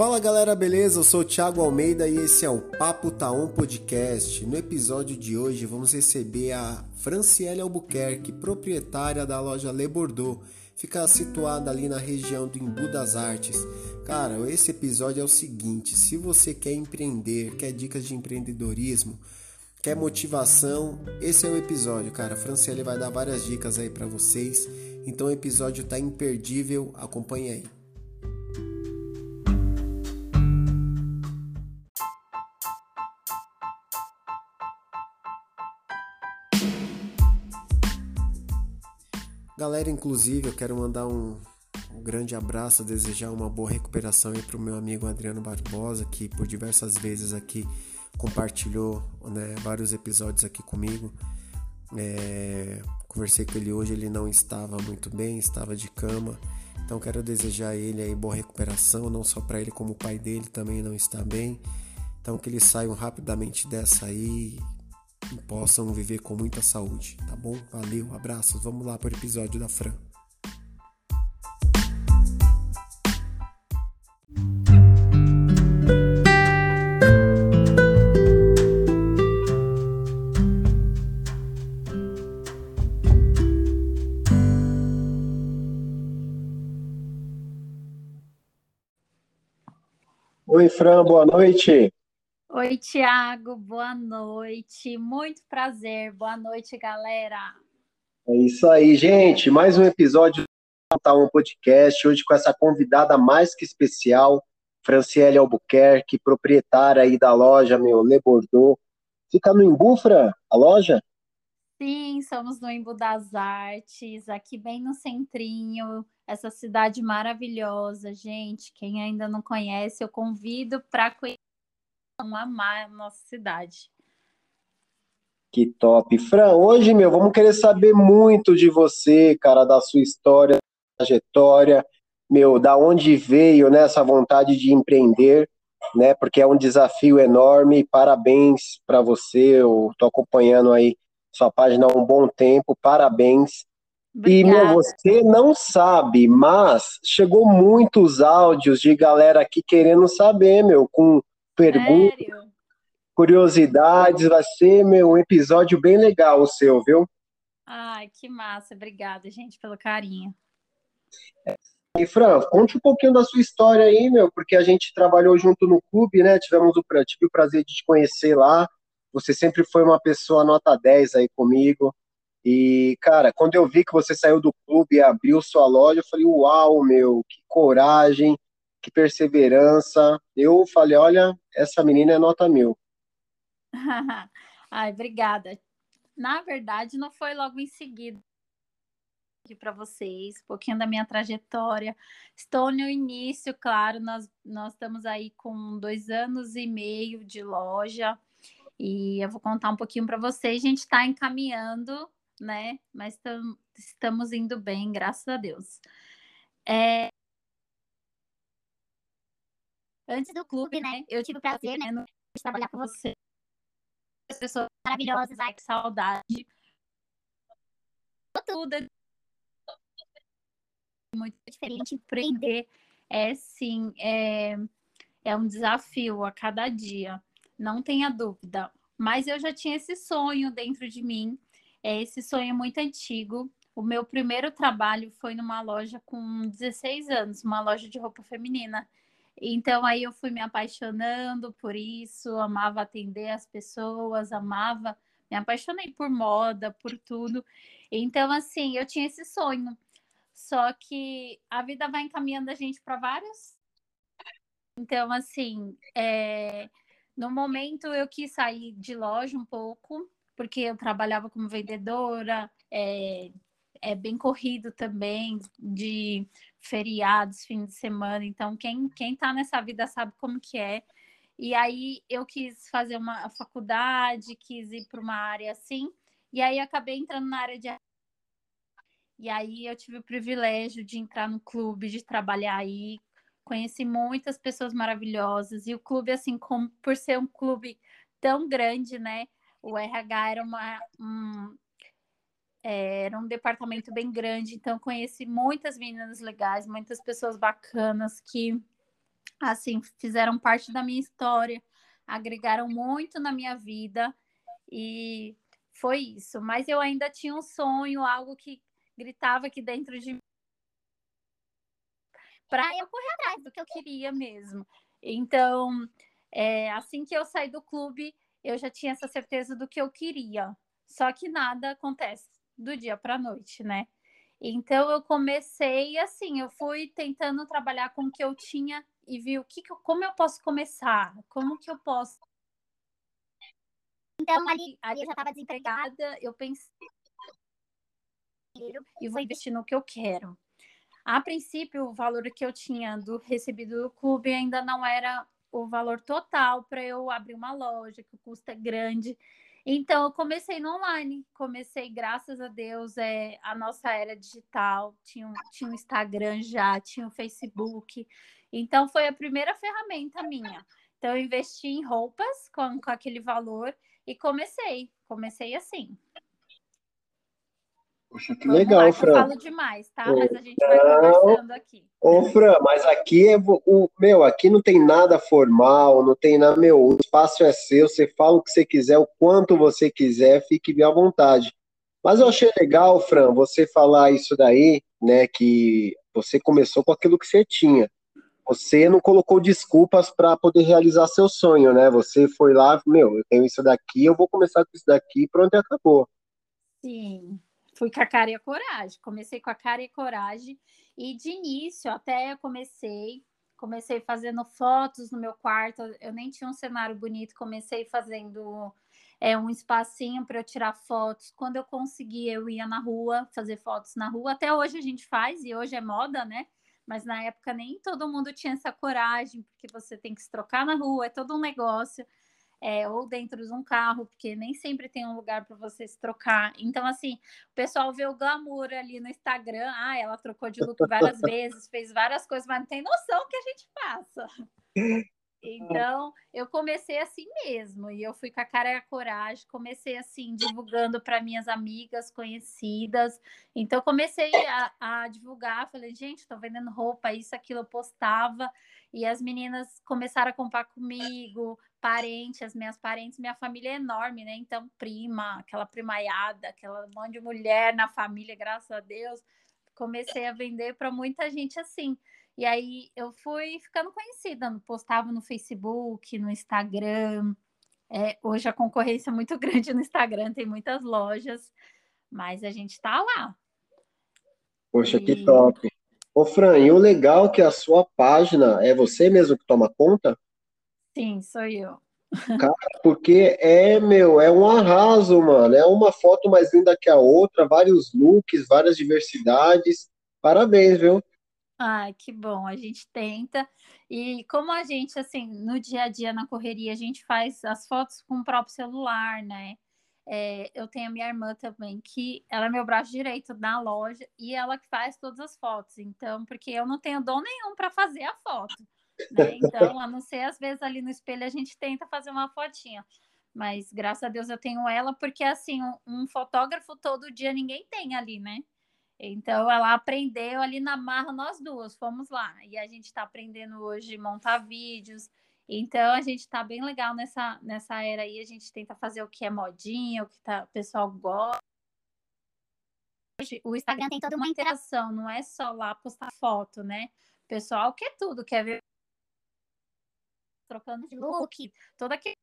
Fala galera, beleza? Eu sou o Thiago Almeida e esse é o Papo Taon Podcast. No episódio de hoje vamos receber a Franciele Albuquerque, proprietária da loja Le Bordeaux. Fica situada ali na região do Embu das Artes. Cara, esse episódio é o seguinte: se você quer empreender, quer dicas de empreendedorismo, quer motivação, esse é o episódio, cara. A Franciele vai dar várias dicas aí para vocês. Então o episódio tá imperdível, acompanhe aí. Galera, inclusive, eu quero mandar um, um grande abraço, desejar uma boa recuperação aí para o meu amigo Adriano Barbosa, que por diversas vezes aqui compartilhou né, vários episódios aqui comigo. É, conversei com ele hoje, ele não estava muito bem, estava de cama. Então quero desejar a ele aí boa recuperação, não só para ele como o pai dele também não está bem. Então que eles saiam rapidamente dessa aí e possam viver com muita saúde, tá bom? Valeu, abraços. Vamos lá para o episódio da Fran. Oi, Fran, boa noite. Oi, Tiago, boa noite. Muito prazer. Boa noite, galera. É isso aí, gente. Mais um episódio do um Podcast. Hoje com essa convidada mais que especial, Franciele Albuquerque, proprietária aí da loja, meu, Le Bordeaux. Fica no Embu, Fran, a loja? Sim, somos no Embu das Artes, aqui bem no centrinho, essa cidade maravilhosa, gente. Quem ainda não conhece, eu convido para conhecer amar a nossa cidade. Que top. Fran, hoje, meu, vamos querer saber muito de você, cara, da sua história, trajetória, meu, da onde veio né, essa vontade de empreender, né? Porque é um desafio enorme. Parabéns para você. Eu tô acompanhando aí sua página há um bom tempo. Parabéns. Obrigada. E, meu, você não sabe, mas chegou muitos áudios de galera aqui querendo saber, meu, com perguntas, Sério? curiosidades. Vai ser meu, um episódio bem legal o seu, viu? Ai, que massa. Obrigada, gente, pelo carinho. E, Fran, conte um pouquinho da sua história aí, meu, porque a gente trabalhou junto no clube, né? Tivemos o, tive o prazer de te conhecer lá. Você sempre foi uma pessoa nota 10 aí comigo. E, cara, quando eu vi que você saiu do clube e abriu sua loja, eu falei, uau, meu, que coragem, que perseverança. Eu falei, olha, essa menina é nota mil. Ai, obrigada. Na verdade, não foi logo em seguida aqui para vocês, um pouquinho da minha trajetória. Estou no início, claro, nós, nós estamos aí com dois anos e meio de loja e eu vou contar um pouquinho para vocês. A gente está encaminhando, né? Mas tam, estamos indo bem, graças a Deus. É, antes do clube, né? Eu tive o prazer, né, de trabalhar com você. As pessoas maravilhosas, ai, que saudade. Tudo muito diferente. Empreender é sim, é, é um desafio a cada dia, não tenha dúvida. Mas eu já tinha esse sonho dentro de mim, é esse sonho muito antigo. O meu primeiro trabalho foi numa loja com 16 anos, uma loja de roupa feminina. Então aí eu fui me apaixonando por isso, amava atender as pessoas, amava, me apaixonei por moda, por tudo. Então assim, eu tinha esse sonho. Só que a vida vai encaminhando a gente para vários. Então assim, é... no momento eu quis sair de loja um pouco, porque eu trabalhava como vendedora, é, é bem corrido também de feriados, fim de semana. Então, quem, quem tá nessa vida sabe como que é. E aí eu quis fazer uma faculdade, quis ir para uma área assim, e aí acabei entrando na área de e aí eu tive o privilégio de entrar no clube, de trabalhar aí, conheci muitas pessoas maravilhosas e o clube assim, como por ser um clube tão grande, né? O RH era uma um, é, era um departamento bem grande, então conheci muitas meninas legais, muitas pessoas bacanas que assim, fizeram parte da minha história, agregaram muito na minha vida e foi isso. Mas eu ainda tinha um sonho, algo que gritava aqui dentro de mim para eu correr atrás do que eu queria mesmo. Então, é, assim que eu saí do clube, eu já tinha essa certeza do que eu queria. Só que nada acontece do dia para a noite, né? Então eu comecei assim, eu fui tentando trabalhar com o que eu tinha e vi o que, como eu posso começar, como que eu posso. Então ali, ali eu já estava desempregada, eu pensei e vou investir no que eu quero. A princípio, o valor que eu tinha do recebido do clube ainda não era o valor total para eu abrir uma loja, que o custo é grande. Então, eu comecei no online, comecei, graças a Deus, é, a nossa era digital, tinha um, tinha um Instagram já, tinha um Facebook. Então, foi a primeira ferramenta minha. Então, eu investi em roupas com, com aquele valor e comecei, comecei assim. Poxa, que Vamos legal, lá, Fran. Eu falo demais, tá? Mas a gente vai conversando aqui. Ô, Fran, mas aqui é o meu, aqui não tem nada formal, não tem nada, meu, o espaço é seu, você fala o que você quiser, o quanto você quiser, fique bem à vontade. Mas eu achei legal, Fran, você falar isso daí, né, que você começou com aquilo que você tinha. Você não colocou desculpas para poder realizar seu sonho, né? Você foi lá, meu, eu tenho isso daqui, eu vou começar com isso daqui, pronto e acabou. Sim fui com a cara e a coragem. Comecei com a cara e a coragem. E de início, até eu comecei, comecei fazendo fotos no meu quarto. Eu nem tinha um cenário bonito, comecei fazendo é, um espacinho para eu tirar fotos. Quando eu conseguia, eu ia na rua fazer fotos na rua. Até hoje a gente faz, e hoje é moda, né? Mas na época nem todo mundo tinha essa coragem, porque você tem que se trocar na rua, é todo um negócio é, ou dentro de um carro, porque nem sempre tem um lugar para você se trocar. Então, assim, o pessoal vê o glamour ali no Instagram, ah, ela trocou de look várias vezes, fez várias coisas, mas não tem noção que a gente passa. Então, eu comecei assim mesmo, e eu fui com a cara e a coragem, comecei assim, divulgando para minhas amigas conhecidas. Então, comecei a, a divulgar, falei, gente, estou vendendo roupa, isso, aquilo, eu postava, e as meninas começaram a comprar comigo, parentes, as minhas parentes, minha família é enorme, né? Então, prima, aquela primaiada, aquela mão de mulher na família, graças a Deus, comecei a vender para muita gente assim. E aí eu fui ficando conhecida, postava no Facebook, no Instagram. É, hoje a concorrência é muito grande no Instagram, tem muitas lojas, mas a gente está lá. Poxa, e... que top. Ô, Fran, e o legal é que a sua página é você mesmo que toma conta? Sim, sou eu. Cara, porque é, meu, é um arraso, mano. É uma foto mais linda que a outra, vários looks, várias diversidades. Parabéns, viu? Ai, que bom, a gente tenta. E como a gente, assim, no dia a dia, na correria, a gente faz as fotos com o próprio celular, né? É, eu tenho a minha irmã também, que ela é meu braço direito na loja e ela que faz todas as fotos. Então, porque eu não tenho dom nenhum para fazer a foto. Né? Então, a não ser às vezes ali no espelho, a gente tenta fazer uma fotinha. Mas graças a Deus eu tenho ela, porque assim, um, um fotógrafo todo dia ninguém tem ali, né? Então ela aprendeu ali na marra, nós duas fomos lá. E a gente está aprendendo hoje montar vídeos. Então a gente está bem legal nessa, nessa era aí. A gente tenta fazer o que é modinha, o que tá, o pessoal gosta. O Instagram tem toda uma interação, não é só lá postar foto, né? O pessoal quer tudo, quer ver trocando de look, todo aquele.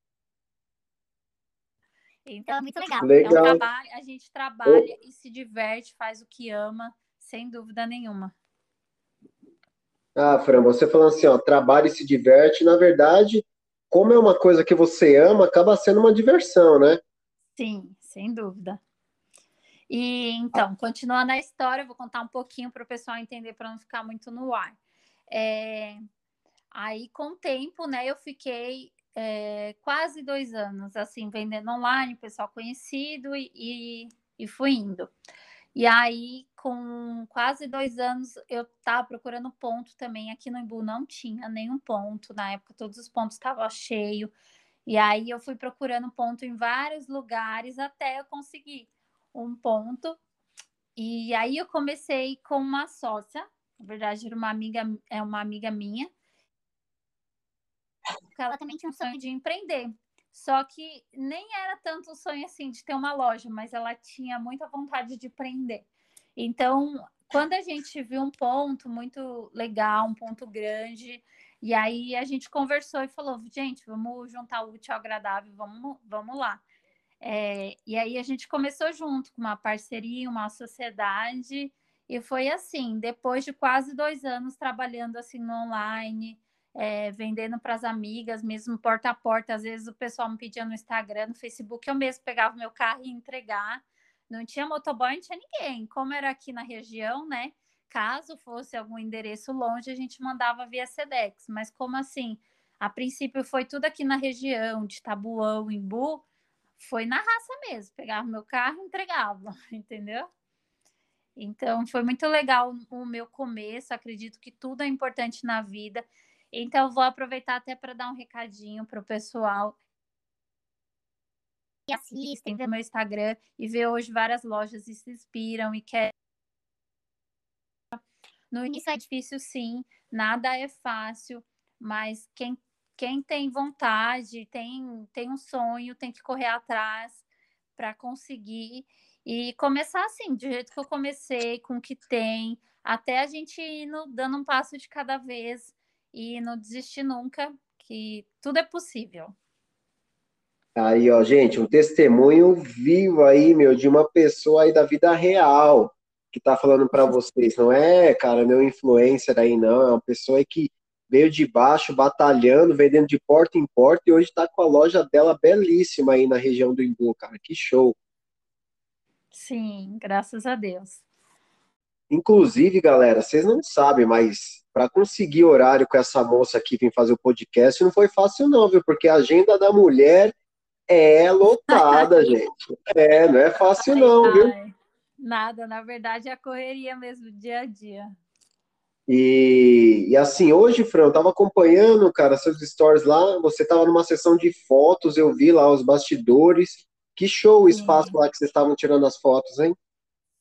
Então é muito legal. legal. É um trabalho, a gente trabalha e se diverte, faz o que ama, sem dúvida nenhuma. Ah, Fran, você falando assim, ó, trabalha e se diverte, na verdade, como é uma coisa que você ama, acaba sendo uma diversão, né? Sim, sem dúvida. E então, continuando a história, vou contar um pouquinho para o pessoal entender, para não ficar muito no ar. É, Aí, com o tempo, né, eu fiquei é, quase dois anos, assim, vendendo online, pessoal conhecido e, e, e fui indo. E aí, com quase dois anos, eu estava procurando ponto também. Aqui no Imbu não tinha nenhum ponto. Na época, todos os pontos estavam cheios. E aí, eu fui procurando ponto em vários lugares até eu conseguir um ponto. E aí, eu comecei com uma sócia. Na verdade, era uma amiga, é uma amiga minha ela também tinha um sonho de empreender. Só que nem era tanto o sonho assim de ter uma loja, mas ela tinha muita vontade de empreender. Então, quando a gente viu um ponto muito legal, um ponto grande, e aí a gente conversou e falou, gente, vamos juntar o útil ao agradável, vamos, vamos lá. É, e aí a gente começou junto com uma parceria, uma sociedade, e foi assim, depois de quase dois anos trabalhando assim no online, é, vendendo para as amigas, mesmo porta a porta, às vezes o pessoal me pedia no Instagram, no Facebook, eu mesmo pegava meu carro e entregar. Não tinha motoboy, não tinha ninguém. Como era aqui na região, né? Caso fosse algum endereço longe, a gente mandava via Sedex. Mas como assim? A princípio foi tudo aqui na região, de Tabuão, Imbu, foi na raça mesmo. Pegava meu carro e entregava, entendeu? Então foi muito legal o meu começo. Acredito que tudo é importante na vida. Então vou aproveitar até para dar um recadinho para o pessoal que assistem no meu Instagram e vê hoje várias lojas e se inspiram e querem no início é difícil, sim, nada é fácil, mas quem, quem tem vontade, tem, tem um sonho, tem que correr atrás para conseguir e começar assim, do jeito que eu comecei, com o que tem, até a gente ir dando um passo de cada vez e não desistir nunca, que tudo é possível. Aí, ó, gente, um testemunho vivo aí, meu, de uma pessoa aí da vida real que tá falando para vocês. Não é, cara, meu influencer aí, não. É uma pessoa que veio de baixo, batalhando, vendendo de porta em porta e hoje tá com a loja dela belíssima aí na região do Imbu, cara. Que show. Sim, graças a Deus. Inclusive, galera, vocês não sabem, mas para conseguir horário com essa moça aqui vir fazer o podcast não foi fácil não, viu? Porque a agenda da mulher é lotada, gente. É, não é fácil não, viu? Nada, na verdade é a correria mesmo, dia a dia. E, e assim, hoje, Fran, eu tava acompanhando, cara, seus stories lá, você tava numa sessão de fotos, eu vi lá os bastidores. Que show o espaço lá que vocês estavam tirando as fotos, hein?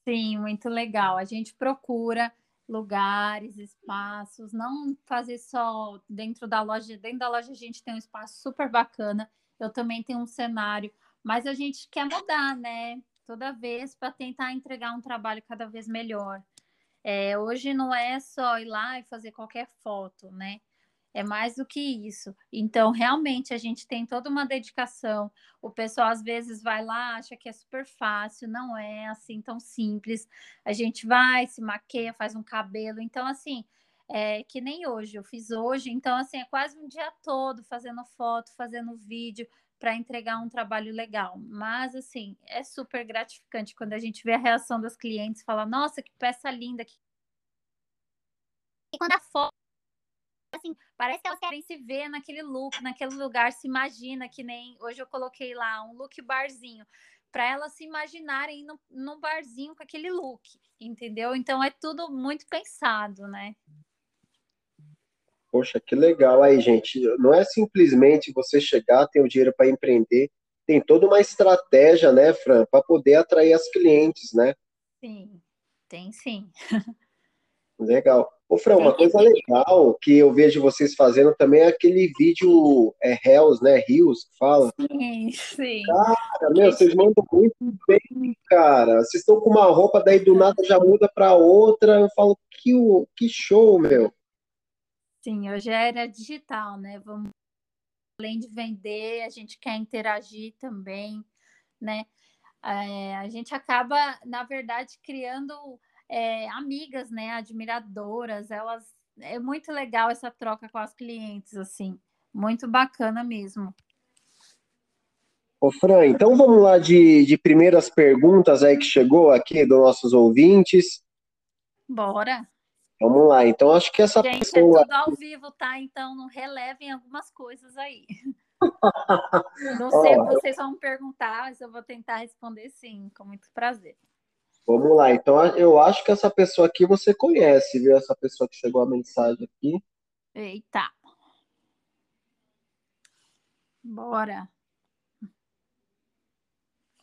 Sim, muito legal. A gente procura lugares, espaços, não fazer só dentro da loja. Dentro da loja a gente tem um espaço super bacana. Eu também tenho um cenário, mas a gente quer mudar, né? toda vez para tentar entregar um trabalho cada vez melhor. É, hoje não é só ir lá e fazer qualquer foto, né? É mais do que isso. Então, realmente, a gente tem toda uma dedicação. O pessoal, às vezes, vai lá, acha que é super fácil, não é assim tão simples. A gente vai, se maqueia, faz um cabelo. Então, assim, é, que nem hoje, eu fiz hoje. Então, assim, é quase um dia todo fazendo foto, fazendo vídeo, para entregar um trabalho legal. Mas, assim, é super gratificante quando a gente vê a reação das clientes, fala, nossa, que peça linda. E quando a foto, assim, parece que elas querem se ver naquele look, naquele lugar, se imagina, que nem hoje eu coloquei lá um look barzinho, para elas se imaginarem no, num barzinho com aquele look, entendeu? Então é tudo muito pensado, né? Poxa, que legal aí, gente. Não é simplesmente você chegar, ter o dinheiro para empreender, tem toda uma estratégia, né, Fran, para poder atrair as clientes, né? Sim, tem sim. Legal. Ô, Fran, uma coisa legal que eu vejo vocês fazendo também é aquele vídeo é Hells, né? Rios, que fala. Sim, sim. Cara, meu, vocês mandam muito bem, cara. Vocês estão com uma roupa, daí do nada já muda para outra. Eu falo, que, que show, meu. Sim, hoje é era digital, né? Vamos além de vender, a gente quer interagir também, né? É, a gente acaba, na verdade, criando é, amigas, né? Admiradoras, elas é muito legal essa troca com as clientes, assim, muito bacana mesmo. Ô, Fran, então vamos lá de, de primeiras perguntas aí que chegou aqui dos nossos ouvintes. Bora. Vamos lá, então acho que essa Gente, pessoa. é tudo ao vivo, tá? Então não relevem algumas coisas aí. não sei o que vocês vão perguntar, mas eu vou tentar responder sim, com muito prazer. Vamos lá, então eu acho que essa pessoa aqui você conhece, viu? Essa pessoa que chegou a mensagem aqui. Eita. Bora.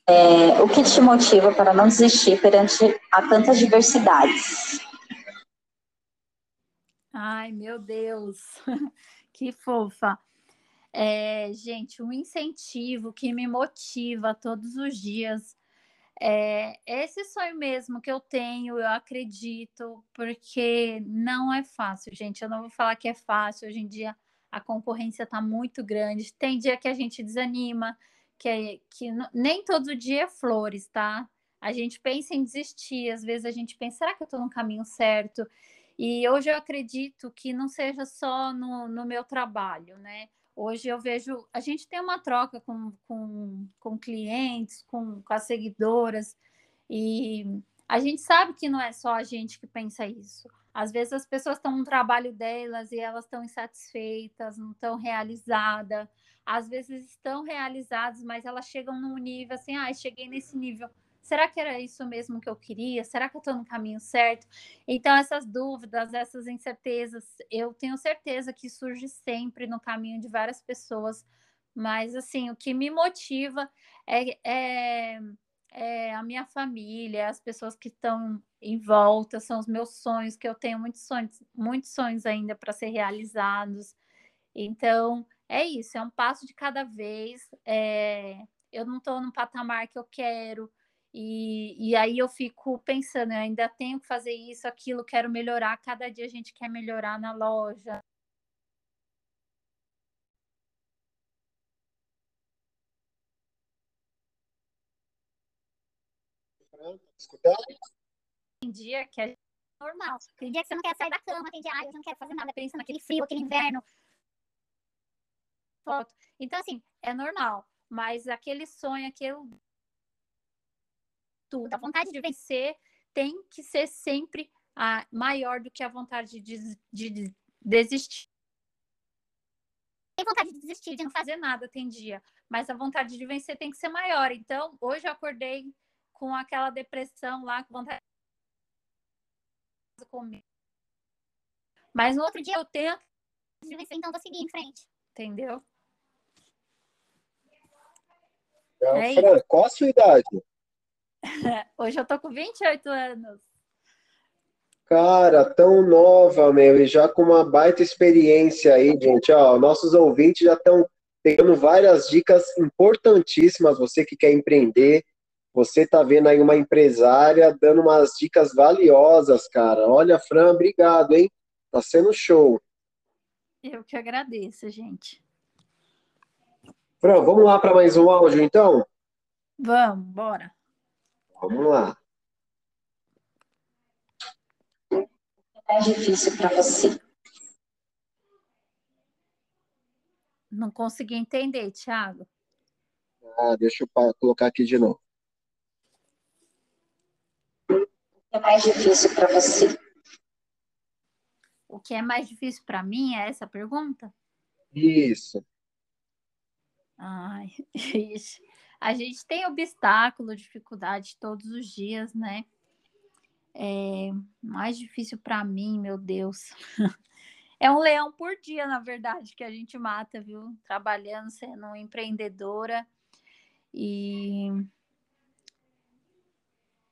É, o que te motiva para não desistir perante a tantas diversidades? Ai, meu Deus, que fofa. É, gente, um incentivo que me motiva todos os dias. É esse sonho mesmo que eu tenho, eu acredito, porque não é fácil, gente. Eu não vou falar que é fácil. Hoje em dia a concorrência está muito grande. Tem dia que a gente desanima, que, é, que nem todo dia é flores, tá? A gente pensa em desistir, às vezes a gente pensa, será que eu estou no caminho certo? E hoje eu acredito que não seja só no, no meu trabalho, né? Hoje eu vejo, a gente tem uma troca com, com, com clientes, com, com as seguidoras, e a gente sabe que não é só a gente que pensa isso. Às vezes as pessoas estão no trabalho delas e elas estão insatisfeitas, não estão realizadas. Às vezes estão realizadas, mas elas chegam num nível assim, ah, cheguei nesse nível Será que era isso mesmo que eu queria? Será que eu estou no caminho certo? Então, essas dúvidas, essas incertezas, eu tenho certeza que surge sempre no caminho de várias pessoas. Mas, assim, o que me motiva é, é, é a minha família, as pessoas que estão em volta, são os meus sonhos, que eu tenho muitos sonhos, muitos sonhos ainda para ser realizados. Então, é isso, é um passo de cada vez. É, eu não estou no patamar que eu quero, e, e aí eu fico pensando, eu ainda tenho que fazer isso, aquilo, quero melhorar. Cada dia a gente quer melhorar na loja. Tem dia que é normal. Tem dia que você não quer sair da cama, tem dia, ah, eu não quero fazer nada, pensando naquele frio, aquele inverno. Foto. Então, assim, é normal. Mas aquele sonho, aquele tudo. A vontade de vencer tem que ser sempre a, maior do que a vontade de, de desistir. Tem vontade de desistir, de não fazer nada, tem dia. Mas a vontade de vencer tem que ser maior. Então, hoje eu acordei com aquela depressão lá, com vontade de comer. Mas no outro dia eu tento então vou seguir em frente. Entendeu? É, Fran, qual a sua idade? Hoje eu tô com 28 anos. Cara, tão nova, meu, e já com uma baita experiência aí, gente. Ó, nossos ouvintes já estão pegando várias dicas importantíssimas. Você que quer empreender, você tá vendo aí uma empresária dando umas dicas valiosas, cara. Olha, Fran, obrigado, hein? Tá sendo show. Eu que agradeço, gente. Fran, vamos lá para mais um áudio, então? Vamos, bora. Vamos lá. É difícil para você. Não consegui entender, Thiago. Ah, deixa eu colocar aqui de novo. O que é mais difícil para você? O que é mais difícil para mim é essa pergunta? Isso. Ai, ixi a gente tem obstáculo, dificuldade todos os dias, né? É mais difícil para mim, meu Deus. É um leão por dia, na verdade, que a gente mata, viu? Trabalhando, sendo empreendedora. E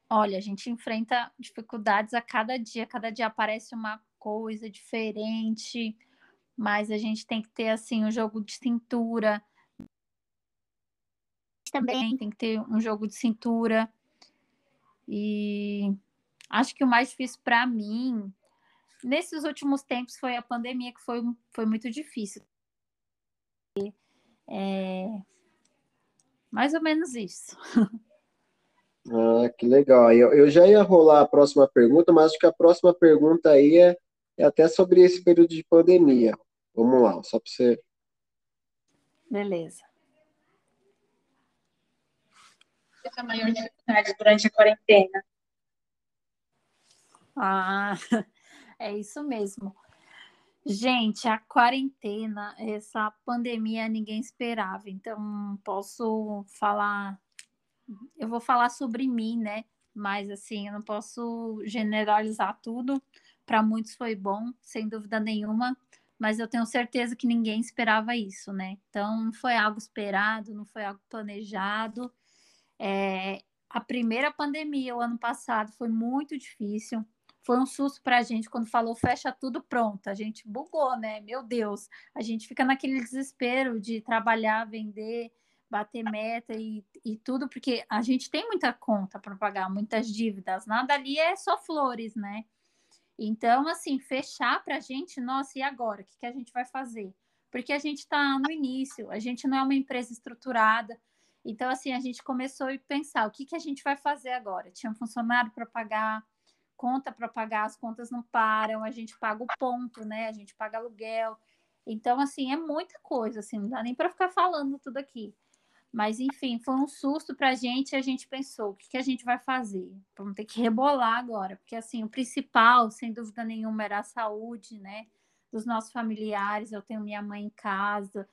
olha, a gente enfrenta dificuldades a cada dia, cada dia aparece uma coisa diferente, mas a gente tem que ter assim um jogo de cintura, também tem que ter um jogo de cintura. E acho que o mais difícil para mim, nesses últimos tempos, foi a pandemia, que foi, foi muito difícil. É mais ou menos isso. Ah, que legal. Eu, eu já ia rolar a próxima pergunta, mas acho que a próxima pergunta aí é, é até sobre esse período de pandemia. Vamos lá, só para você. Beleza. A maior dificuldade durante a quarentena? Ah, é isso mesmo. Gente, a quarentena, essa pandemia ninguém esperava, então posso falar, eu vou falar sobre mim, né? Mas assim, eu não posso generalizar tudo. Para muitos foi bom, sem dúvida nenhuma, mas eu tenho certeza que ninguém esperava isso, né? Então não foi algo esperado, não foi algo planejado. É, a primeira pandemia, o ano passado, foi muito difícil. foi um susto para a gente quando falou fecha tudo pronto. A gente bugou, né? Meu Deus, a gente fica naquele desespero de trabalhar, vender, bater meta e, e tudo, porque a gente tem muita conta para pagar, muitas dívidas. Nada ali é só flores, né? Então, assim, fechar para a gente, nossa, e agora? O que, que a gente vai fazer? Porque a gente está no início, a gente não é uma empresa estruturada. Então, assim, a gente começou a pensar o que, que a gente vai fazer agora. Tinha um funcionário para pagar, conta para pagar, as contas não param, a gente paga o ponto, né? A gente paga aluguel. Então, assim, é muita coisa, assim, não dá nem para ficar falando tudo aqui. Mas, enfim, foi um susto para a gente e a gente pensou: o que, que a gente vai fazer? Vamos ter que rebolar agora, porque, assim, o principal, sem dúvida nenhuma, era a saúde, né? Dos nossos familiares. Eu tenho minha mãe em casa,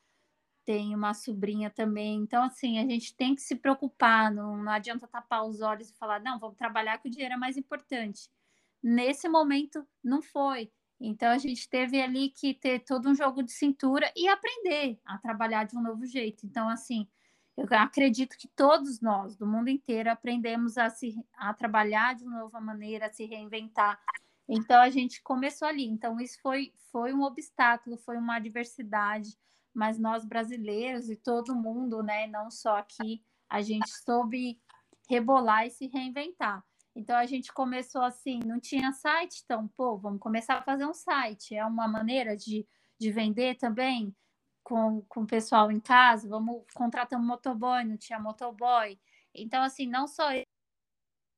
tenho uma sobrinha também. Então, assim, a gente tem que se preocupar, não, não adianta tapar os olhos e falar: não, vamos trabalhar que o dinheiro é mais importante. Nesse momento, não foi. Então a gente teve ali que ter todo um jogo de cintura e aprender a trabalhar de um novo jeito. Então, assim, eu acredito que todos nós, do mundo inteiro, aprendemos a, se, a trabalhar de nova maneira, a se reinventar. Então, a gente começou ali. Então, isso foi, foi um obstáculo, foi uma adversidade, mas nós brasileiros e todo mundo, né, não só aqui, a gente soube rebolar e se reinventar. Então, a gente começou assim, não tinha site, então, pô, vamos começar a fazer um site. É uma maneira de, de vender também com, com o pessoal em casa, vamos contratar um motoboy, não tinha motoboy. Então, assim, não só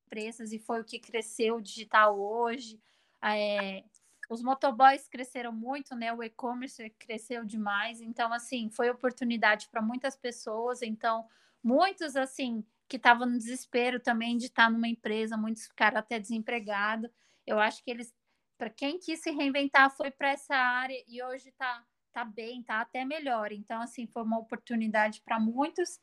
empresas, e foi o que cresceu o digital hoje. É, os motoboys cresceram muito, né? O e-commerce cresceu demais. Então, assim, foi oportunidade para muitas pessoas. Então, muitos, assim, que estavam no desespero também de estar numa empresa, muitos ficaram até desempregados. Eu acho que eles, para quem quis se reinventar, foi para essa área e hoje está tá bem, tá até melhor. Então, assim, foi uma oportunidade para muitos.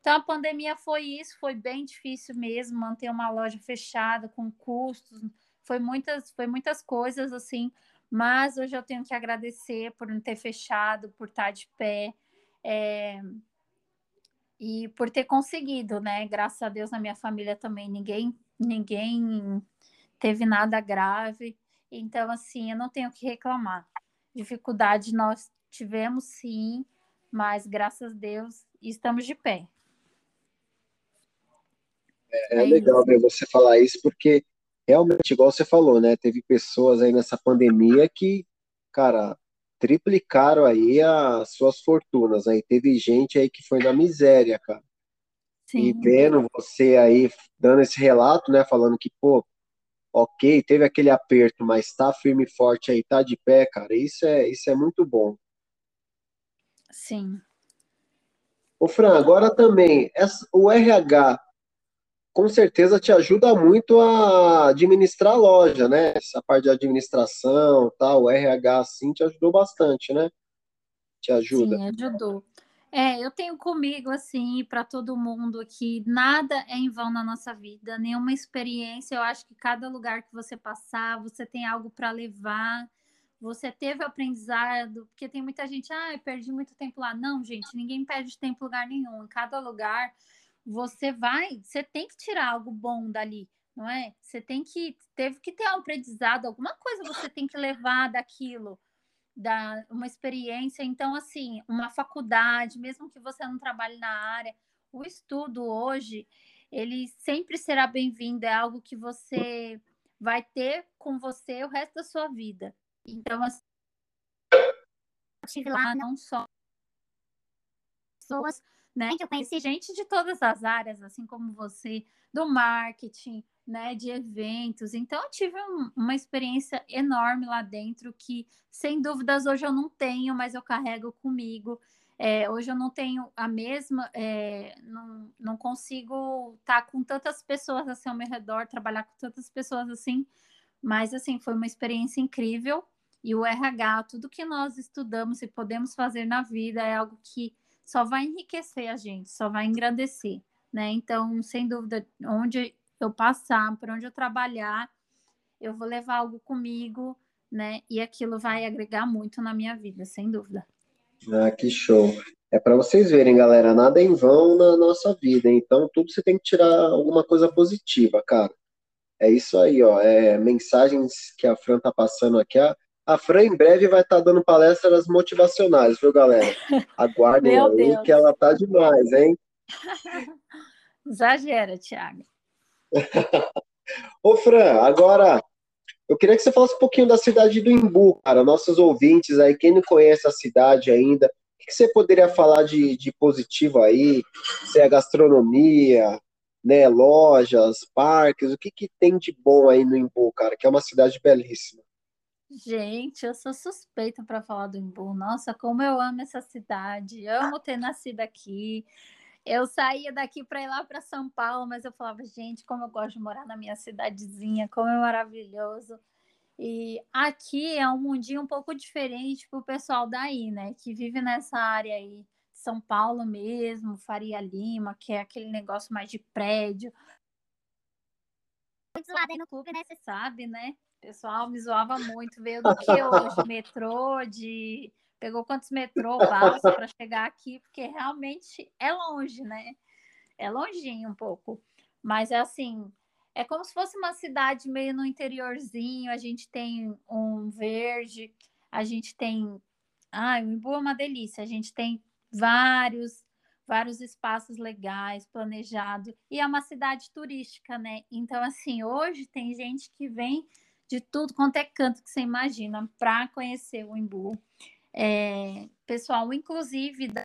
Então, a pandemia foi isso, foi bem difícil mesmo manter uma loja fechada com custos, foi muitas, foi muitas coisas assim, mas hoje eu tenho que agradecer por não ter fechado, por estar de pé. É, e por ter conseguido, né? Graças a Deus na minha família também ninguém ninguém teve nada grave. Então assim, eu não tenho que reclamar. Dificuldade nós tivemos sim, mas graças a Deus estamos de pé. É, é legal ver você falar isso, porque realmente, igual você falou, né? Teve pessoas aí nessa pandemia que, cara, triplicaram aí as suas fortunas. Aí teve gente aí que foi na miséria, cara. Sim. E vendo você aí dando esse relato, né? Falando que, pô, ok, teve aquele aperto, mas tá firme e forte aí, tá de pé, cara. Isso é, isso é muito bom. Sim. Ô, Fran, agora também, essa, o RH com certeza te ajuda muito a administrar a loja, né? Essa parte de administração, tal, o RH assim te ajudou bastante, né? Te ajuda. Sim, ajudou. É, eu tenho comigo, assim, para todo mundo que nada é em vão na nossa vida, nenhuma experiência. Eu acho que cada lugar que você passar, você tem algo para levar, você teve aprendizado, porque tem muita gente, ah, perdi muito tempo lá. Não, gente, ninguém perde tempo em lugar nenhum. Em cada lugar, você vai, você tem que tirar algo bom dali, não é? Você tem que, teve que ter um aprendizado, alguma coisa você tem que levar daquilo da uma experiência. Então, assim, uma faculdade, mesmo que você não trabalhe na área, o estudo hoje, ele sempre será bem-vindo, é algo que você vai ter com você o resto da sua vida. Então, assim, tive lá não só pessoas, né, eu conheci gente de todas as áreas, assim como você, do marketing, né, de eventos. Então, eu tive um, uma experiência enorme lá dentro que, sem dúvidas, hoje eu não tenho, mas eu carrego comigo. É, hoje eu não tenho a mesma, é, não, não consigo estar com tantas pessoas assim ao meu redor, trabalhar com tantas pessoas assim, mas assim, foi uma experiência incrível. E o RH, tudo que nós estudamos e podemos fazer na vida é algo que só vai enriquecer a gente, só vai engrandecer, né? Então, sem dúvida, onde eu passar, por onde eu trabalhar, eu vou levar algo comigo, né? E aquilo vai agregar muito na minha vida, sem dúvida. Ah, que show. É para vocês verem, galera, nada é em vão na nossa vida, então tudo você tem que tirar alguma coisa positiva, cara. É isso aí, ó. É, mensagens que a Fran tá passando aqui. A, a Fran em breve vai estar tá dando palestras motivacionais, viu, galera? Aguardem aí Deus. que ela tá demais, hein? Exagera, Thiago. Ô, Fran, agora eu queria que você falasse um pouquinho da cidade do Imbu, cara. Nossos ouvintes aí, quem não conhece a cidade ainda, o que você poderia falar de, de positivo aí? Se é gastronomia, né, lojas, parques, o que, que tem de bom aí no Imbu, cara, que é uma cidade belíssima. Gente, eu sou suspeita para falar do Imbu. Nossa, como eu amo essa cidade. Amo ter nascido aqui. Eu saía daqui para ir lá para São Paulo, mas eu falava, gente, como eu gosto de morar na minha cidadezinha, como é maravilhoso. E aqui é um mundinho um pouco diferente para o pessoal daí, né? Que vive nessa área aí são Paulo mesmo, Faria Lima, que é aquele negócio mais de prédio. Muito lá no clube, né? Você sabe, né? O pessoal me zoava muito, veio do que hoje? Metrô, de. Pegou quantos metrô, balsa para chegar aqui, porque realmente é longe, né? É longinho um pouco. Mas é assim, é como se fosse uma cidade meio no interiorzinho, a gente tem um verde, a gente tem. Ai, o Imbu é uma delícia. A gente tem vários vários espaços legais planejados e é uma cidade turística, né? Então assim, hoje tem gente que vem de tudo quanto é canto que você imagina para conhecer o Imbu. É, pessoal, inclusive da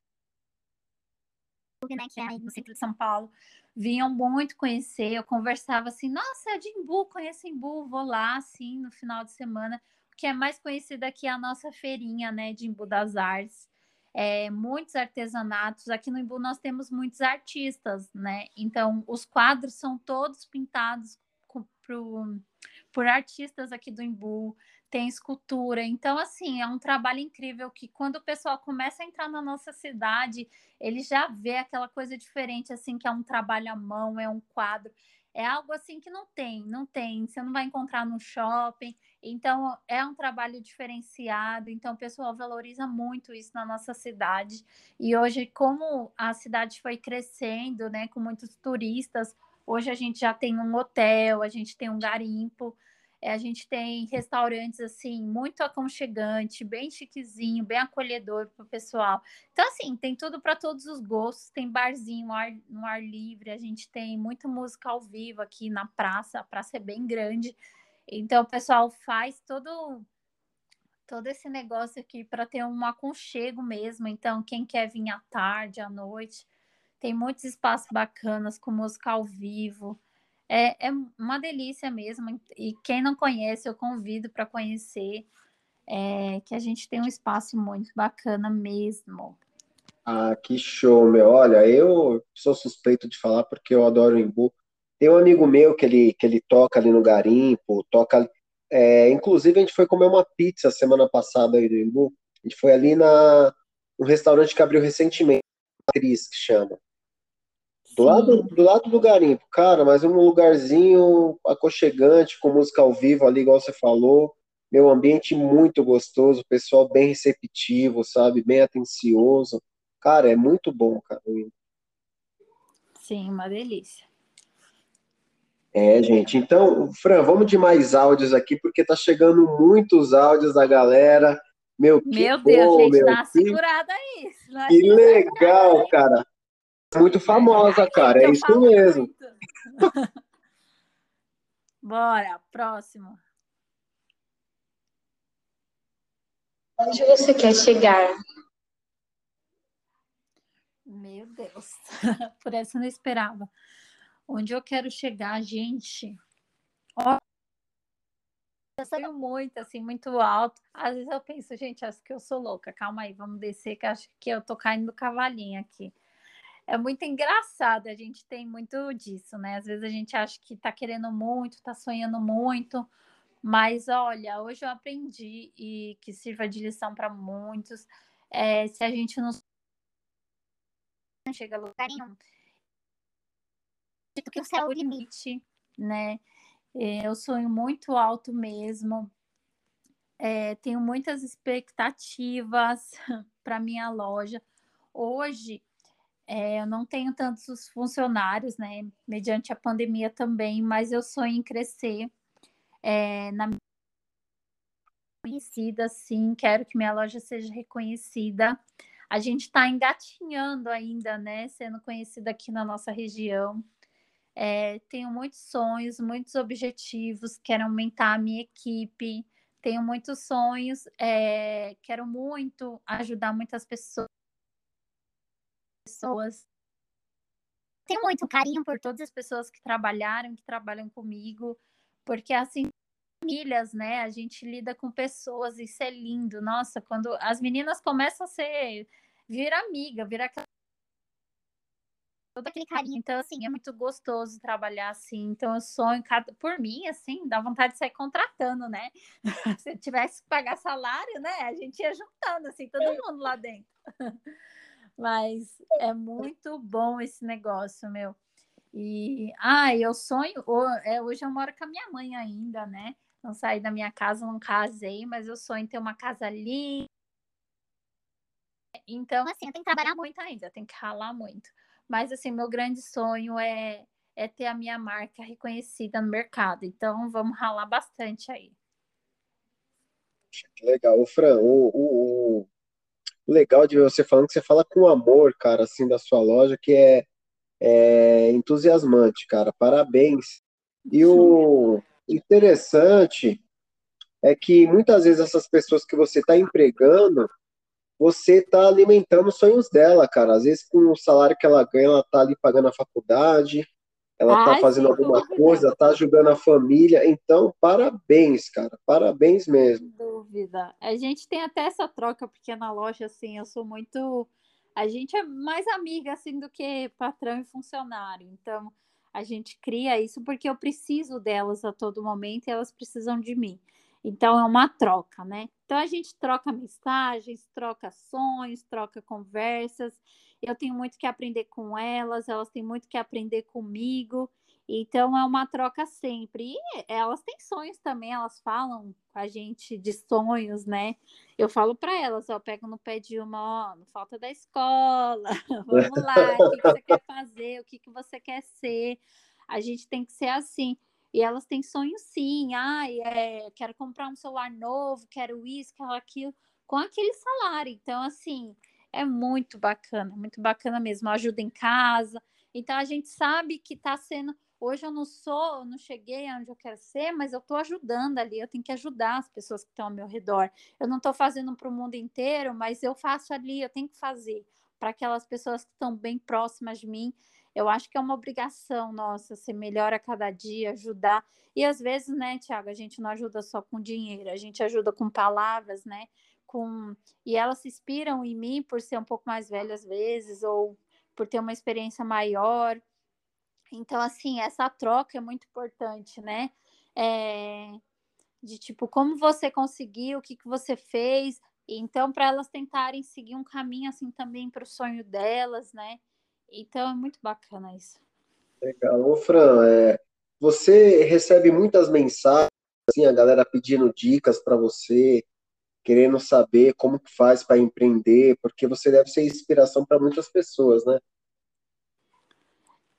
né, que é no centro de São Paulo, vinham muito conhecer. Eu conversava assim, nossa, é de Imbu, conheço Imbu, vou lá assim no final de semana, que é mais conhecida aqui é a nossa feirinha, né, de Imbu das Artes é, muitos artesanatos. Aqui no Imbu nós temos muitos artistas, né? Então, os quadros são todos pintados pro, por artistas aqui do Imbu, tem escultura. Então, assim, é um trabalho incrível que quando o pessoal começa a entrar na nossa cidade, ele já vê aquela coisa diferente, assim, que é um trabalho à mão, é um quadro é algo assim que não tem, não tem, você não vai encontrar no shopping. Então, é um trabalho diferenciado. Então, o pessoal valoriza muito isso na nossa cidade. E hoje, como a cidade foi crescendo, né, com muitos turistas, hoje a gente já tem um hotel, a gente tem um garimpo. É, a gente tem restaurantes assim muito aconchegante, bem chiquezinho, bem acolhedor para o pessoal. Então assim tem tudo para todos os gostos. Tem barzinho ar, no ar livre. A gente tem muita música ao vivo aqui na praça. A praça é bem grande, então o pessoal faz todo todo esse negócio aqui para ter um aconchego mesmo. Então quem quer vir à tarde, à noite, tem muitos espaços bacanas com música ao vivo. É, é uma delícia mesmo. E quem não conhece, eu convido para conhecer. É, que a gente tem um espaço muito bacana mesmo. Ah, que show, meu. Olha, eu sou suspeito de falar porque eu adoro o Imbu. Tem um amigo meu que ele, que ele toca ali no garimpo, toca. É, inclusive, a gente foi comer uma pizza semana passada aí do Imbu. A gente foi ali na, um restaurante que abriu recentemente, Cris, que chama. Do lado, do lado do garimpo, cara, mas um lugarzinho aconchegante, com música ao vivo ali, igual você falou. Meu ambiente muito gostoso, pessoal bem receptivo, sabe? Bem atencioso. Cara, é muito bom, cara. Sim, uma delícia. É, gente. Então, Fran, vamos de mais áudios aqui, porque tá chegando muitos áudios da galera. Meu, que meu Deus, bom, gente, meu, dá uma segurada aí. Que legal, cara muito famosa, cara. É isso mesmo. Bora, próximo. Onde você quer chegar? Meu Deus, por essa eu não esperava. Onde eu quero chegar, gente? Ó, eu saio muito, assim, muito alto. Às vezes eu penso, gente, acho que eu sou louca. Calma aí, vamos descer, que acho que eu tô caindo do cavalinho aqui é muito engraçado, a gente tem muito disso, né? Às vezes a gente acha que tá querendo muito, tá sonhando muito, mas olha, hoje eu aprendi e que sirva de lição para muitos. É, se a gente não chega a lugar nenhum, que o céu é o limite, né? É, eu sonho muito alto mesmo. É, tenho muitas expectativas para minha loja. Hoje É, eu não tenho tantos funcionários, né? Mediante a pandemia também, mas eu sonho em crescer. É, na conhecida, sim, quero que minha loja seja reconhecida. A gente está engatinhando ainda, né? Sendo conhecida aqui na nossa região. É, tenho muitos sonhos, muitos objetivos, quero aumentar a minha equipe, tenho muitos sonhos, é, quero muito ajudar muitas pessoas. Pessoas. Tenho muito carinho por todas as pessoas que trabalharam, que trabalham comigo, porque assim, famílias, né? A gente lida com pessoas, isso é lindo. Nossa, quando as meninas começam a ser, vir amiga, vir aquela todo aquele carinho. Então, assim, é muito gostoso trabalhar assim. Então, eu sonho, por mim, assim, dá vontade de sair contratando, né? Se tivesse que pagar salário, né? A gente ia juntando, assim, todo mundo lá dentro. Mas é muito bom esse negócio, meu. E, ah, eu sonho, é, hoje eu moro com a minha mãe ainda, né? Não saí da minha casa, não casei, mas eu sonho em ter uma casa linda. Então, assim, eu tenho que trabalhar muito ainda, eu tenho que ralar muito. Mas, assim, meu grande sonho é, é ter a minha marca reconhecida no mercado. Então, vamos ralar bastante aí. Que legal. O Fran, o, o, o, legal de você falando que você fala com amor, cara, assim, da sua loja, que é, é entusiasmante, cara. Parabéns. E o interessante é que muitas vezes essas pessoas que você está empregando, você está alimentando os sonhos dela, cara. Às vezes, com o salário que ela ganha, ela está ali pagando a faculdade, ela está fazendo alguma coisa, está ajudando a família. Então, parabéns, cara. Parabéns mesmo. Sem dúvida. A gente tem até essa troca, porque na loja, assim, eu sou muito. A gente é mais amiga, assim, do que patrão e funcionário. Então, a gente cria isso porque eu preciso delas a todo momento e elas precisam de mim. Então, é uma troca, né? Então, a gente troca mensagens, troca sonhos, troca conversas. Eu tenho muito que aprender com elas, elas têm muito que aprender comigo. Então, é uma troca sempre. E elas têm sonhos também, elas falam com a gente de sonhos, né? Eu falo para elas, ó, pego no pé de uma, ó, não falta da escola, vamos lá, o que, que você quer fazer, o que, que você quer ser. A gente tem que ser assim. E elas têm sonhos sim, ai, é, quero comprar um celular novo, quero isso, quero aquilo, com aquele salário. Então, assim, é muito bacana, muito bacana mesmo. Ajuda em casa. Então, a gente sabe que está sendo. Hoje eu não sou, eu não cheguei aonde eu quero ser, mas eu estou ajudando ali. Eu tenho que ajudar as pessoas que estão ao meu redor. Eu não estou fazendo para o mundo inteiro, mas eu faço ali, eu tenho que fazer para aquelas pessoas que estão bem próximas de mim eu acho que é uma obrigação nossa ser melhor a cada dia, ajudar. E às vezes, né, Tiago, a gente não ajuda só com dinheiro, a gente ajuda com palavras, né? Com... E elas se inspiram em mim por ser um pouco mais velha às vezes, ou por ter uma experiência maior. Então, assim, essa troca é muito importante, né? É... De tipo, como você conseguiu, o que, que você fez. Então, para elas tentarem seguir um caminho assim também para o sonho delas, né? Então é muito bacana isso. Legal. Ô, Fran, é, você recebe muitas mensagens, assim, a galera pedindo dicas para você, querendo saber como que faz para empreender, porque você deve ser inspiração para muitas pessoas, né?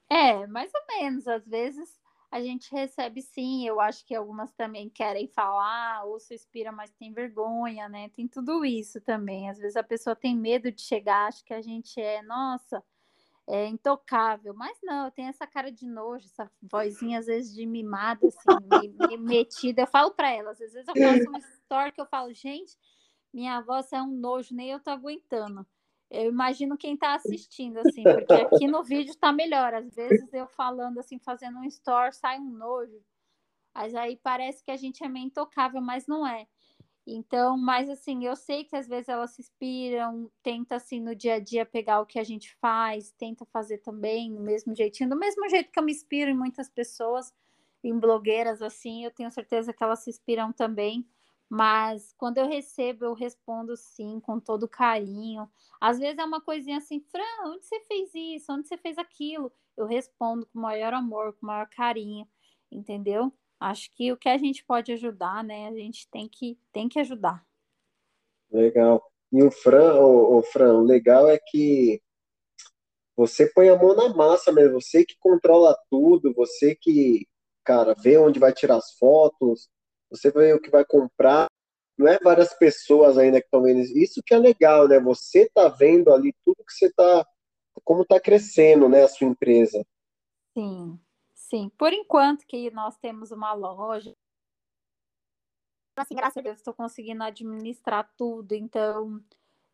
É, mais ou menos. Às vezes a gente recebe sim. Eu acho que algumas também querem falar, ou se inspira, mas tem vergonha, né? Tem tudo isso também. Às vezes a pessoa tem medo de chegar, acha que a gente é, nossa, é, intocável, mas não, eu tenho essa cara de nojo, essa vozinha às vezes de mimada, assim, me, metida. Eu falo para elas, às vezes eu faço um story que eu falo, gente, minha voz é um nojo, nem eu tô aguentando. Eu imagino quem está assistindo, assim, porque aqui no vídeo está melhor. Às vezes eu falando assim, fazendo um story, sai um nojo. Mas aí parece que a gente é meio intocável, mas não é. Então, mas assim, eu sei que às vezes elas se inspiram, tenta assim no dia a dia pegar o que a gente faz, tenta fazer também no mesmo jeitinho, do mesmo jeito que eu me inspiro em muitas pessoas, em blogueiras assim, eu tenho certeza que elas se inspiram também. Mas quando eu recebo, eu respondo sim, com todo carinho. Às vezes é uma coisinha assim, Fran, onde você fez isso? Onde você fez aquilo? Eu respondo com maior amor, com maior carinho, entendeu? Acho que o que a gente pode ajudar, né? A gente tem que, tem que ajudar. Legal. E o Fran, o, o Fran, o legal é que você põe a mão na massa mesmo, você que controla tudo, você que, cara, vê onde vai tirar as fotos, você vê o que vai comprar, não é várias pessoas ainda que estão vendo isso. Isso que é legal, né? Você tá vendo ali tudo que você tá, como tá crescendo, né, a sua empresa. Sim, sim. Por enquanto que nós temos uma loja, assim, graças a Deus, estou conseguindo administrar tudo, então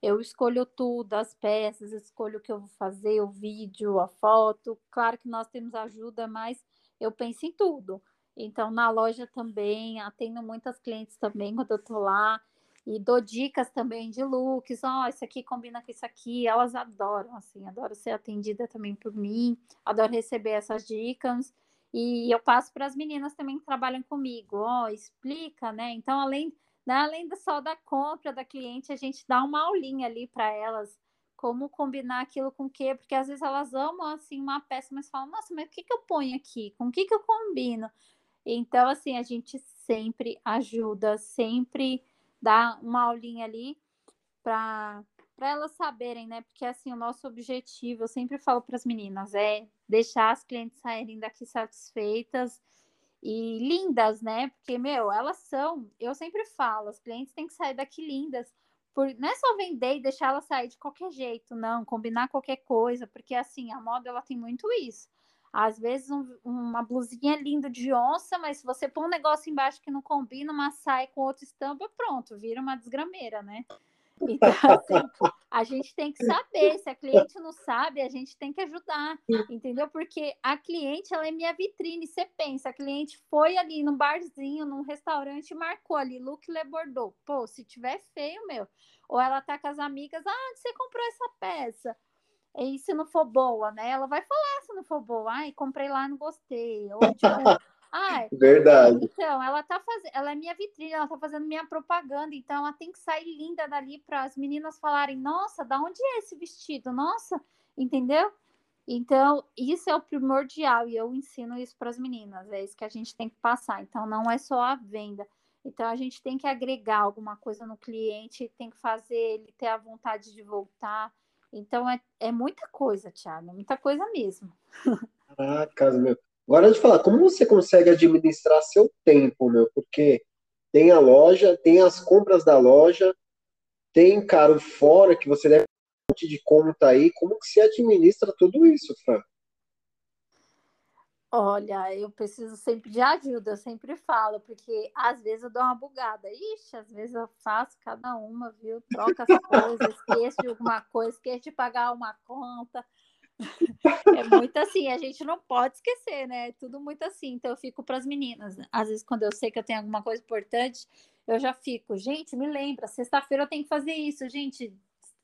eu escolho tudo, as peças, escolho o que eu vou fazer, o vídeo, a foto. Claro que nós temos ajuda, mas eu penso em tudo. Então, na loja também, atendo muitas clientes também quando eu tô lá. E dou dicas também de looks. Ó, oh, isso aqui combina com isso aqui. Elas adoram, assim, adoram ser atendida também por mim. Adoro receber essas dicas. E eu passo para as meninas também que trabalham comigo. Ó, oh, explica, né? Então, além, né, além só da compra da cliente, a gente dá uma aulinha ali para elas como combinar aquilo com o quê, porque às vezes elas amam assim uma peça, mas falam, nossa, mas o que, que eu ponho aqui? Com o que, que eu combino? Então, assim, a gente sempre ajuda, sempre dá uma aulinha ali para para elas saberem, né? Porque assim, o nosso objetivo, eu sempre falo para as meninas, é deixar as clientes saírem daqui satisfeitas e lindas, né? Porque, meu, elas são, eu sempre falo, as clientes têm que sair daqui lindas. Por, não é só vender e deixar ela sair de qualquer jeito, não, combinar qualquer coisa, porque assim, a moda ela tem muito isso. Às vezes um, uma blusinha linda de onça, mas se você pôr um negócio embaixo que não combina, uma saia com outra estampa, pronto, vira uma desgrameira, né? Então, assim, a gente tem que saber. Se a cliente não sabe, a gente tem que ajudar, entendeu? Porque a cliente, ela é minha vitrine. Você pensa, a cliente foi ali num barzinho, num restaurante, marcou ali, look Le Bordeaux. Pô, se tiver feio, meu. Ou ela tá com as amigas, ah, onde você comprou essa peça? E se não for boa, né? Ela vai falar se não for boa. Ai, comprei lá, não gostei. Ou tipo, ai, Verdade. Então, ela tá fazendo, ela é minha vitrine, ela tá fazendo minha propaganda, então ela tem que sair linda dali para as meninas falarem: "Nossa, da onde é esse vestido? Nossa", entendeu? Então, isso é o primordial e eu ensino isso para as meninas, é isso que a gente tem que passar. Então, não é só a venda. Então, a gente tem que agregar alguma coisa no cliente, tem que fazer ele ter a vontade de voltar, então é, é muita coisa, Thiago, muita coisa mesmo. Caraca, meu. Agora de falar, como você consegue administrar seu tempo, meu? Porque tem a loja, tem as compras da loja, tem, cara, fora que você deve um monte de conta aí. Como que você administra tudo isso, Fran? Olha, eu preciso sempre de ajuda, eu sempre falo, porque às vezes eu dou uma bugada. Ixi, às vezes eu faço cada uma, viu? Troca as coisas, esqueço de alguma coisa, esqueço de pagar uma conta. É muito assim, a gente não pode esquecer, né? É tudo muito assim. Então eu fico para as meninas. Às vezes, quando eu sei que eu tenho alguma coisa importante, eu já fico, gente, me lembra, sexta-feira eu tenho que fazer isso, gente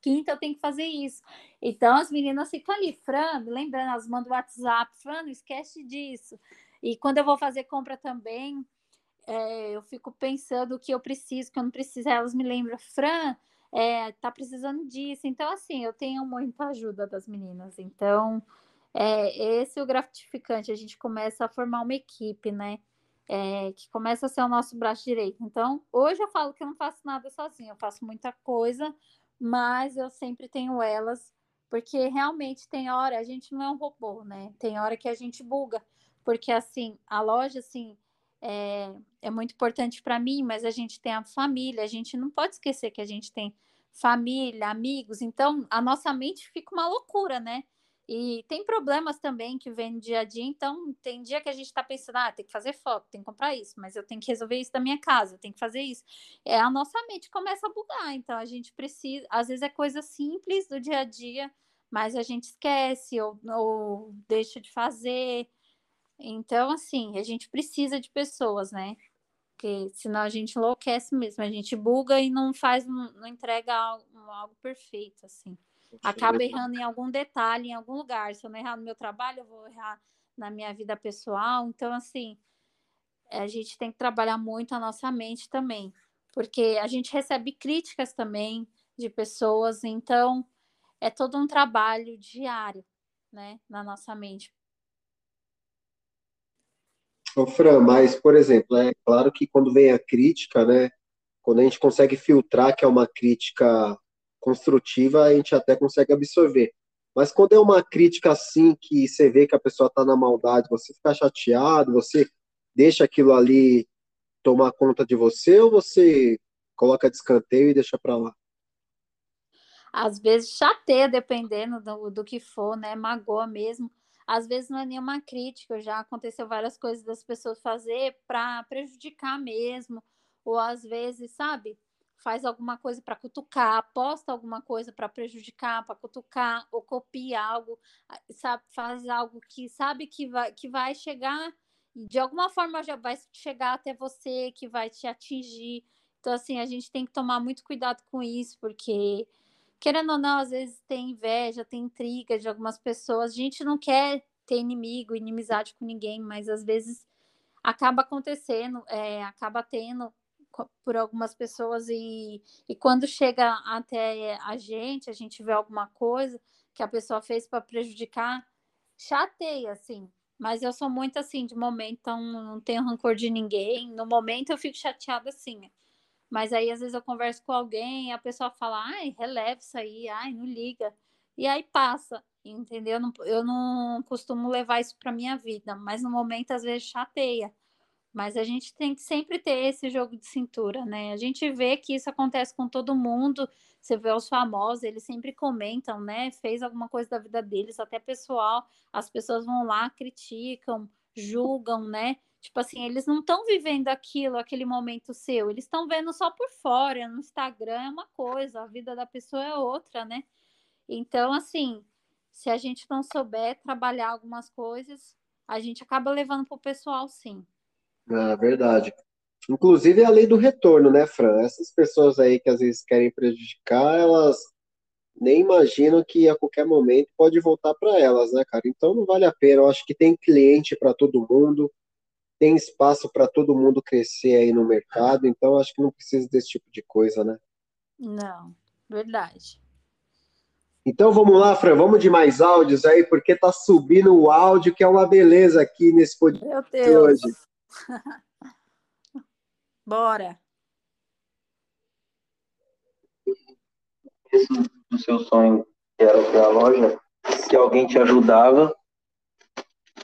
quinta eu tenho que fazer isso. Então as meninas ficam ali, Fran, lembrando, elas mandam WhatsApp, Fran, não esquece disso. E quando eu vou fazer compra também, é, eu fico pensando o que eu preciso, que eu não preciso. Elas me lembram, Fran, é, tá precisando disso. Então, assim, eu tenho muita ajuda das meninas. Então, é, esse é o gratificante. A gente começa a formar uma equipe, né? É, que começa a ser o nosso braço direito. Então, hoje eu falo que eu não faço nada sozinha, eu faço muita coisa, mas eu sempre tenho elas, porque realmente tem hora, a gente não é um robô, né? Tem hora que a gente buga, porque assim, a loja, assim, é, é muito importante para mim, mas a gente tem a família, a gente não pode esquecer que a gente tem família, amigos, então a nossa mente fica uma loucura, né? E tem problemas também que vem no dia a dia, então tem dia que a gente está pensando, ah, tem que fazer foto, tem que comprar isso, mas eu tenho que resolver isso da minha casa, eu tenho que fazer isso. É, a nossa mente começa a bugar, então a gente precisa, às vezes é coisa simples do dia a dia, mas a gente esquece ou, ou deixa de fazer. Então, assim, a gente precisa de pessoas, né? Porque senão a gente enlouquece mesmo, a gente buga e não faz, não, entrega algo, algo perfeito, assim acaba errando em algum detalhe, em algum lugar. Se eu não errar no meu trabalho, eu vou errar na minha vida pessoal. Então, assim, a gente tem que trabalhar muito a nossa mente também, porque a gente recebe críticas também de pessoas, então é todo um trabalho diário, né, na nossa mente. Ô, Fran, mas, por exemplo, é claro que quando vem a crítica, né, quando a gente consegue filtrar que é uma crítica construtiva, a gente até consegue absorver. Mas quando é uma crítica assim, que você vê que a pessoa tá na maldade, você fica chateado, você deixa aquilo ali tomar conta de você ou você coloca de escanteio e deixa para lá? Às vezes chateia, dependendo do, do que for, né? Magoa mesmo. Às vezes não é nenhuma crítica, já aconteceu várias coisas das pessoas fazer para prejudicar mesmo, ou às vezes, sabe, faz alguma coisa para cutucar, posta alguma coisa para prejudicar, para cutucar, ou copia algo, sabe, faz algo que sabe que vai, que vai chegar, de alguma forma já vai chegar até você, que vai te atingir. Então, assim, a gente tem que tomar muito cuidado com isso, porque querendo ou não, às vezes tem inveja, tem intriga de algumas pessoas. A gente não quer ter inimigo, inimizade com ninguém, mas às vezes acaba acontecendo, é, acaba tendo por algumas pessoas e, e quando chega até a gente, a gente vê alguma coisa que a pessoa fez para prejudicar, chateia, assim. Mas eu sou muito assim de momento, então não tenho rancor de ninguém. No momento eu fico chateada assim. Mas aí, às vezes, eu converso com alguém a pessoa fala, ai, releva isso aí, ai, não liga. E aí passa, entendeu? Eu não, eu não costumo levar isso para minha vida, mas no momento, às vezes, chateia. Mas a gente tem que sempre ter esse jogo de cintura, né? A gente vê que isso acontece com todo mundo. Você vê os famosos, eles sempre comentam, né? Fez alguma coisa da vida deles, até pessoal. As pessoas vão lá, criticam, julgam, né? Tipo assim, eles não estão vivendo aquilo, aquele momento seu, eles estão vendo só por fora. No Instagram é uma coisa, a vida da pessoa é outra, né? Então, assim, se a gente não souber trabalhar algumas coisas, a gente acaba levando para o pessoal, sim. É verdade. Inclusive a lei do retorno, né, Fran? Essas pessoas aí que às vezes querem prejudicar, elas nem imaginam que a qualquer momento pode voltar para elas, né, cara? Então não vale a pena. Eu acho que tem cliente para todo mundo tem espaço para todo mundo crescer aí no mercado, então acho que não precisa desse tipo de coisa, né? Não, verdade. Então vamos lá, Fran, vamos de mais áudios aí, porque tá subindo o áudio, que é uma beleza aqui nesse podcast hoje. Bora. Esse do seu sonho, era ter a loja, que alguém te ajudava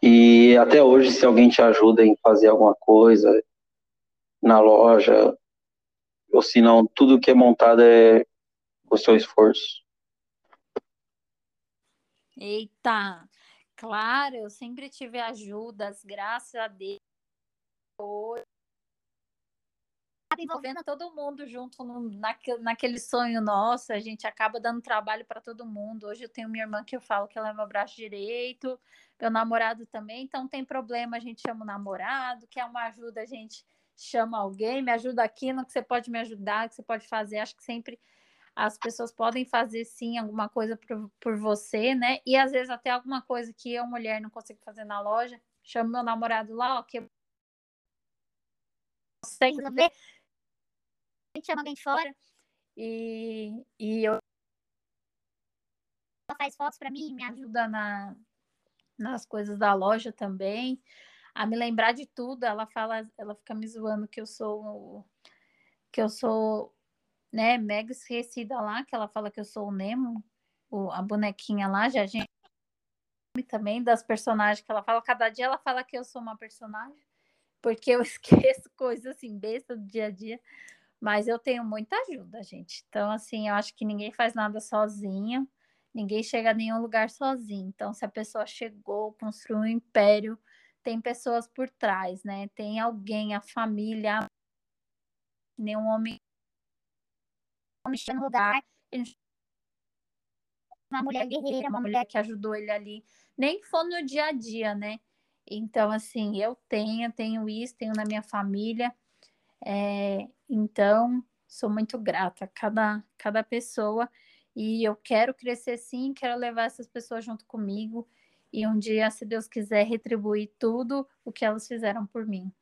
e até hoje, se alguém te ajuda em fazer alguma coisa na loja, ou se não, tudo que é montado é o seu esforço. Eita, claro, eu sempre tive ajudas, graças a Deus. Envolvendo todo mundo junto no, naquele, naquele sonho nosso, a gente acaba dando trabalho para todo mundo. Hoje eu tenho minha irmã que eu falo que ela é meu braço direito, meu namorado também, então tem problema, a gente chama o namorado, quer uma ajuda, a gente chama alguém, me ajuda aqui no que você pode me ajudar, que você pode fazer. Acho que sempre as pessoas podem fazer sim alguma coisa por, por você, né? E às vezes até alguma coisa que eu, mulher, não consigo fazer na loja, chamo meu namorado lá, ó, que sei resolver, a gente chama alguém de fora. E, e eu ela faz fotos para mim, me ajuda na, nas coisas da loja também, a me lembrar de tudo. Ela fala, ela fica me zoando que eu sou que eu sou, né, mega esquecida lá, que ela fala que eu sou o Nemo, o, a bonequinha lá, já a gente também das personagens que ela fala, cada dia ela fala que eu sou uma personagem, porque eu esqueço coisas assim besta do dia a dia, mas eu tenho muita ajuda, gente. Então assim, eu acho que ninguém faz nada sozinho. Ninguém chega a nenhum lugar sozinho. Então, se a pessoa chegou, construiu um império, tem pessoas por trás, né? Tem alguém, a família, nenhum homem no lugar, uma mulher guerreira, uma mulher que ajudou ele ali, nem for no dia a dia, né? Então, assim, eu tenho, tenho isso, tenho na minha família, é, então sou muito grata a cada, cada pessoa e eu quero crescer sim, quero levar essas pessoas junto comigo e um dia, se Deus quiser, retribuir tudo o que elas fizeram por mim.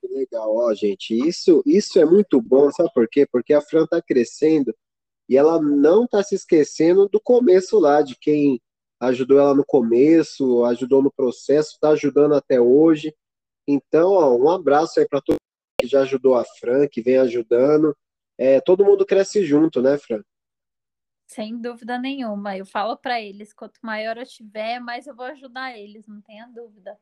Que legal, ó, gente. Isso, isso é muito bom, sabe por quê? Porque a Fran está crescendo e ela não está se esquecendo do começo lá, de quem ajudou ela no começo, ajudou no processo, está ajudando até hoje. Então, ó, um abraço aí para todo mundo que já ajudou a Fran, que vem ajudando. É, todo mundo cresce junto, né, Fran? Sem dúvida nenhuma. Eu falo para eles, quanto maior eu tiver, mais eu vou ajudar eles, não tenha dúvida.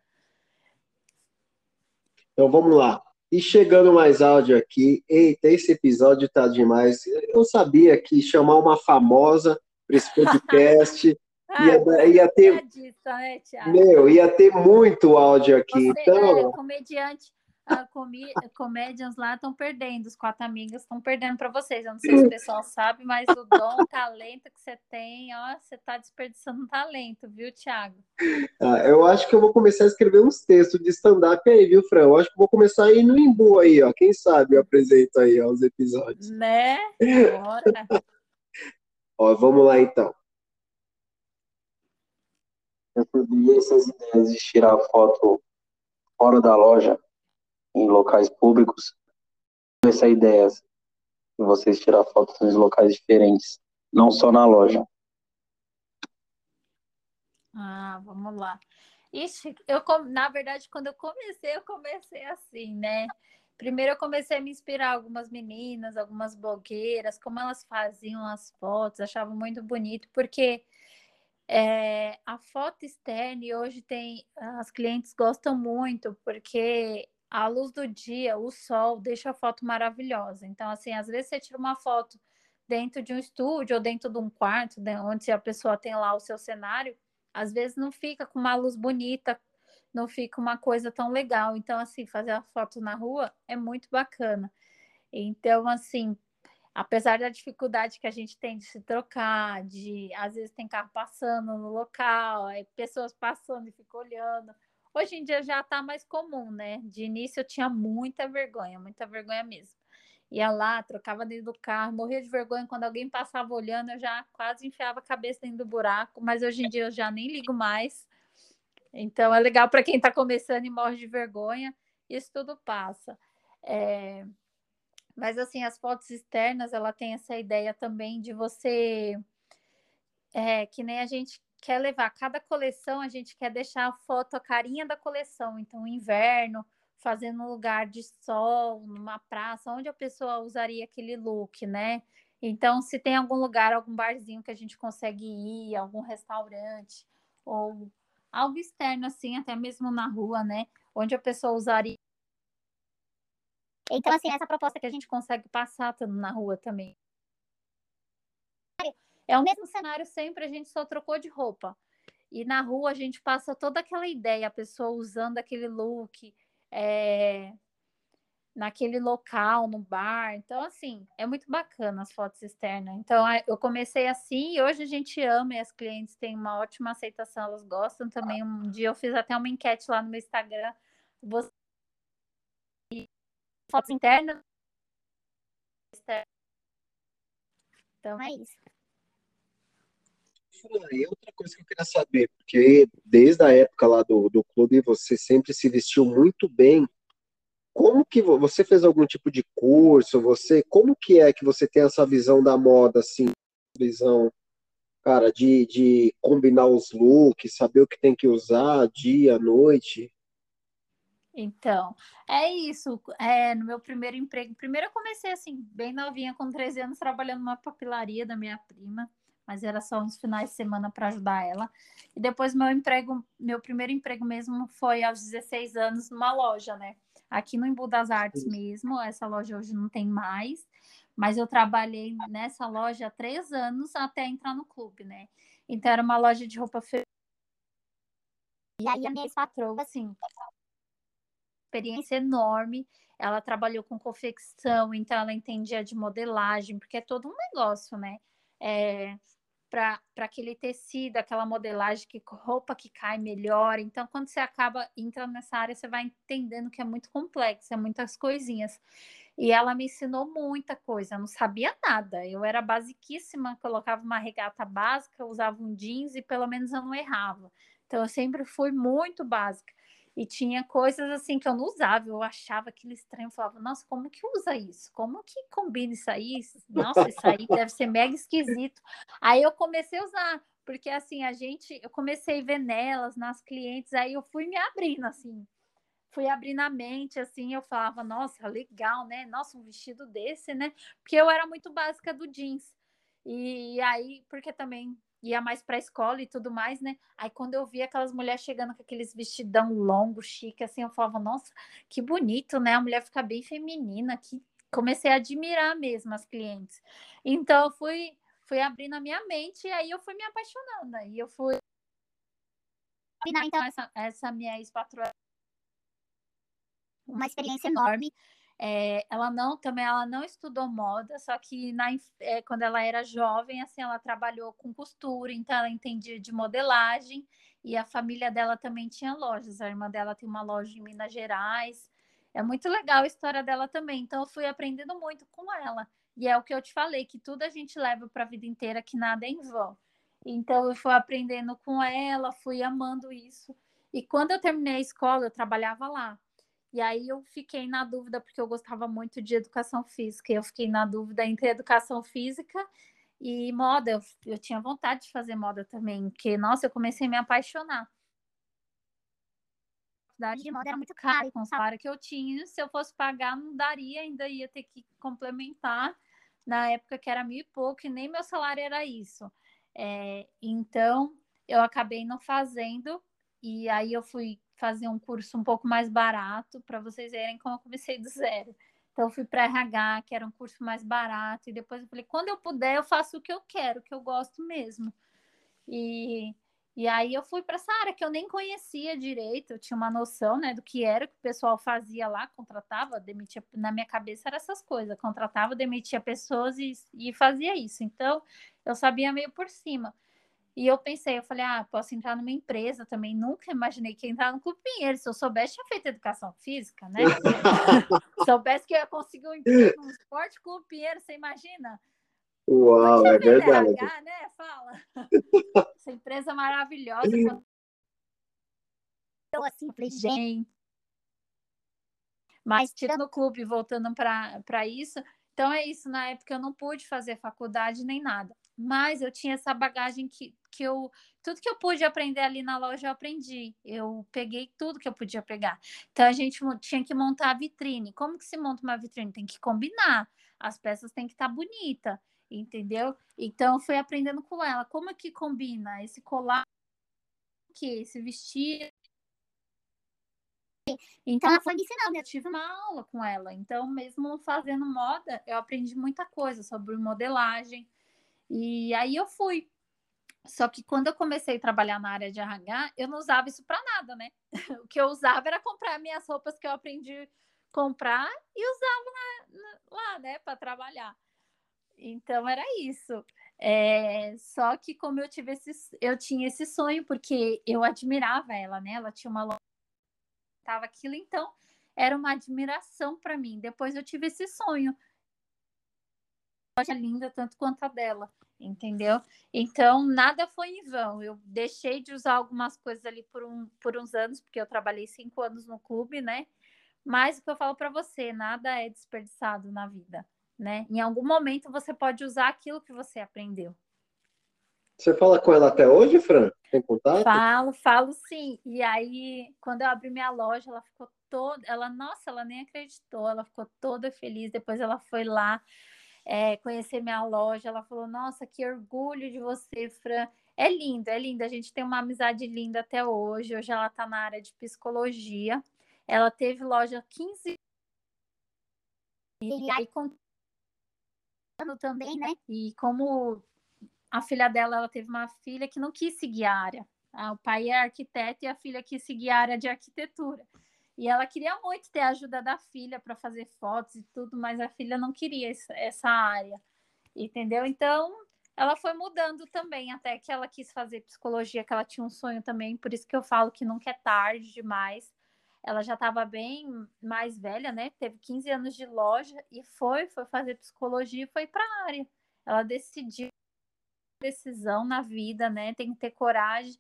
Então vamos lá. E chegando mais áudio aqui, eita, esse episódio tá demais. Eu sabia que chamar uma famosa para esse podcast Ah, ia, ia ter, disso, né, Thiago? meu, ia ter muito áudio aqui. Você, Então, é, comediante, a comi, comedians lá estão perdendo, os quatro amigas estão perdendo para vocês. Eu não sei se o pessoal sabe, mas o dom, o talento que você tem, ó, você está desperdiçando um talento, viu, Thiago? ah, eu acho que eu vou começar a escrever uns textos de stand-up aí, viu, Fran? Eu acho que vou começar a ir no Imbu aí, ó. Quem sabe eu apresento aí ó, os episódios. Né? Bora. Ó, vamos lá então. Eu essas ideias de tirar foto fora da loja, em locais públicos. Essa ideia de vocês tirar fotos em locais diferentes, não só na loja. Ah, vamos lá. Ixi, eu, na verdade, quando eu comecei, eu comecei assim, né? Primeiro eu comecei a me inspirar algumas meninas, algumas blogueiras, como elas faziam as fotos, achava muito bonito, porque é, a foto externa hoje tem, as clientes gostam muito, porque a luz do dia, o sol, deixa a foto maravilhosa. Então, assim, às vezes você tira uma foto dentro de um estúdio ou dentro de um quarto, né, onde a pessoa tem lá o seu cenário, às vezes não fica com uma luz bonita, não fica uma coisa tão legal. Então, assim, fazer a foto na rua é muito bacana. Então, assim, apesar da dificuldade que a gente tem de se trocar, de às vezes tem carro passando no local, aí pessoas passando e ficam olhando. Hoje em dia já está mais comum, né? De início eu tinha muita vergonha, muita vergonha mesmo. Ia lá, trocava dentro do carro, morria de vergonha quando alguém passava olhando, eu já quase enfiava a cabeça dentro do buraco, mas hoje em dia eu já nem ligo mais. Então é legal para quem está começando e morre de vergonha, isso tudo passa. É... Mas assim, as fotos externas, ela tem essa ideia também de você é, que nem a gente quer levar cada coleção, a gente quer deixar a foto a carinha da coleção. Então, inverno, fazendo um lugar de sol, numa praça, onde a pessoa usaria aquele look, né? Então, se tem algum lugar, algum barzinho que a gente consegue ir, algum restaurante, ou algo externo assim, até mesmo na rua, né? Onde a pessoa usaria. Então, assim, essa proposta que a gente consegue passar na rua também. É o mesmo cenário sempre, a gente só trocou de roupa. E na rua a gente passa toda aquela ideia, a pessoa usando aquele look, é, naquele local, no bar. Então, assim, é muito bacana as fotos externas. Então, eu comecei assim e hoje a gente ama e as clientes têm uma ótima aceitação, elas gostam também. Um dia eu fiz até uma enquete lá no meu Instagram. Você... Fotos internas. Então, é isso. E outra coisa que eu queria saber, porque desde a época lá do, do clube você sempre se vestiu muito bem. Como que você fez algum tipo de curso? Você, como que é que você tem essa visão da moda, assim, visão, cara, de, de combinar os looks, saber o que tem que usar, dia, noite? Então, é isso. É, no meu primeiro emprego, primeiro eu comecei assim, bem novinha, com 13 anos, trabalhando numa papilaria da minha prima mas era só uns finais de semana para ajudar ela. E depois meu emprego, meu primeiro emprego mesmo foi aos 16 anos numa loja, né? Aqui no Embu das Artes mesmo, essa loja hoje não tem mais, mas eu trabalhei nessa loja há três anos até entrar no clube, né? Então era uma loja de roupa feminina. E aí a minha patroa, assim, experiência enorme. Ela trabalhou com confecção, então ela entendia de modelagem, porque é todo um negócio, né? É, para aquele tecido, aquela modelagem, que roupa que cai melhor. Então, quando você acaba entrando nessa área, você vai entendendo que é muito complexo, é muitas coisinhas. E ela me ensinou muita coisa, eu não sabia nada. Eu era basiquíssima, colocava uma regata básica, usava um jeans e pelo menos eu não errava. Então, eu sempre fui muito básica. E tinha coisas assim que eu não usava, eu achava aquilo estranho, eu falava, nossa, como que usa isso? Como que combina isso aí? Nossa, isso aí deve ser mega esquisito. Aí eu comecei a usar, porque assim, a gente, eu comecei a ver nelas, nas clientes, aí eu fui me abrindo, assim, fui abrindo a mente, assim, eu falava, nossa, legal, né? Nossa, um vestido desse, né? Porque eu era muito básica do jeans. E aí, porque também ia mais para a escola e tudo mais, né? Aí quando eu vi aquelas mulheres chegando com aqueles vestidão longo, chique, assim, eu falava, nossa, que bonito, né? A mulher fica bem feminina, que comecei a admirar mesmo as clientes. Então eu fui fui abrindo a minha mente e aí eu fui me apaixonando. Aí eu fui então essa, essa minha ex-patroa uma experiência enorme é, ela não também ela não estudou moda, só que na, é, quando ela era jovem, assim, ela trabalhou com costura, então ela entendia de modelagem e a família dela também tinha lojas. A irmã dela tem uma loja em Minas Gerais. É muito legal a história dela também. Então eu fui aprendendo muito com ela. E é o que eu te falei, que tudo a gente leva para a vida inteira, que nada é em vão. Então eu fui aprendendo com ela, fui amando isso. E quando eu terminei a escola, eu trabalhava lá. E aí eu fiquei na dúvida, porque eu gostava muito de educação física. Eu fiquei na dúvida entre educação física e moda. Eu, eu tinha vontade de fazer moda também, porque, nossa, eu comecei a me apaixonar. A faculdade de moda era muito cara, e com o salário que eu tinha, se eu fosse pagar, não daria, ainda ia ter que complementar. Na época que era mil e pouco, e nem meu salário era isso. É, então, eu acabei não fazendo, e aí eu fui fazer um curso um pouco mais barato para vocês verem como eu comecei do zero. Então, eu fui para RH, que era um curso mais barato, e depois eu falei: quando eu puder, eu faço o que eu quero, o que eu gosto mesmo. E, e aí eu fui para essa área que eu nem conhecia direito, eu tinha uma noção né, do que era que o pessoal fazia lá, contratava, demitia. Na minha cabeça era essas coisas: contratava, demitia pessoas e, e fazia isso. Então, eu sabia meio por cima. E eu pensei, eu falei, ah, posso entrar numa empresa também. Nunca imaginei que ia entrar no Clube Pinheiro. Se eu soubesse, tinha feito educação física, né? soubesse que eu ia conseguir um emprego no Esporte Clube Pinheiro, você imagina? Uau, é verdade. RH, né? Fala. Essa empresa maravilhosa. Eu assim, falei, gente. Mas tirando o clube, voltando para isso, então é isso. Na época eu não pude fazer faculdade nem nada mas eu tinha essa bagagem que, que eu tudo que eu pude aprender ali na loja eu aprendi. Eu peguei tudo que eu podia pegar. Então a gente tinha que montar a vitrine. Como que se monta uma vitrine? Tem que combinar. As peças têm que estar tá bonita, entendeu? Então eu fui aprendendo com ela como é que combina esse colar que esse vestido então ela foi me ensinando, eu tive uma aula com ela. Então, mesmo fazendo moda, eu aprendi muita coisa sobre modelagem, e aí eu fui. Só que quando eu comecei a trabalhar na área de RH, eu não usava isso para nada, né? O que eu usava era comprar minhas roupas que eu aprendi a comprar e usava lá, lá né, para trabalhar. Então era isso. É, só que como eu tive esse, eu tinha esse sonho porque eu admirava ela, né? Ela tinha uma loja, tava aquilo, então era uma admiração para mim. Depois eu tive esse sonho loja linda tanto quanto a dela, entendeu? Então, nada foi em vão. Eu deixei de usar algumas coisas ali por, um, por uns anos, porque eu trabalhei cinco anos no clube, né? Mas o que eu falo para você, nada é desperdiçado na vida, né? Em algum momento você pode usar aquilo que você aprendeu. Você fala com ela até hoje, Fran? Tem contato? Falo, falo sim. E aí, quando eu abri minha loja, ela ficou toda. Ela, nossa, ela nem acreditou, ela ficou toda feliz. Depois ela foi lá é, conhecer minha loja. Ela falou: Nossa, que orgulho de você, Fran. É lindo, é lindo. A gente tem uma amizade linda até hoje. Hoje ela está na área de psicologia. Ela teve loja 15 e aí também, né? E como a filha dela, ela teve uma filha que não quis seguir a área. O pai é arquiteto e a filha quis seguir a área de arquitetura. E ela queria muito ter a ajuda da filha para fazer fotos e tudo, mas a filha não queria essa área, entendeu? Então, ela foi mudando também, até que ela quis fazer psicologia, que ela tinha um sonho também, por isso que eu falo que nunca é tarde demais. Ela já estava bem mais velha, né? Teve 15 anos de loja e foi, foi fazer psicologia e foi para a área. Ela decidiu decisão na vida, né? Tem que ter coragem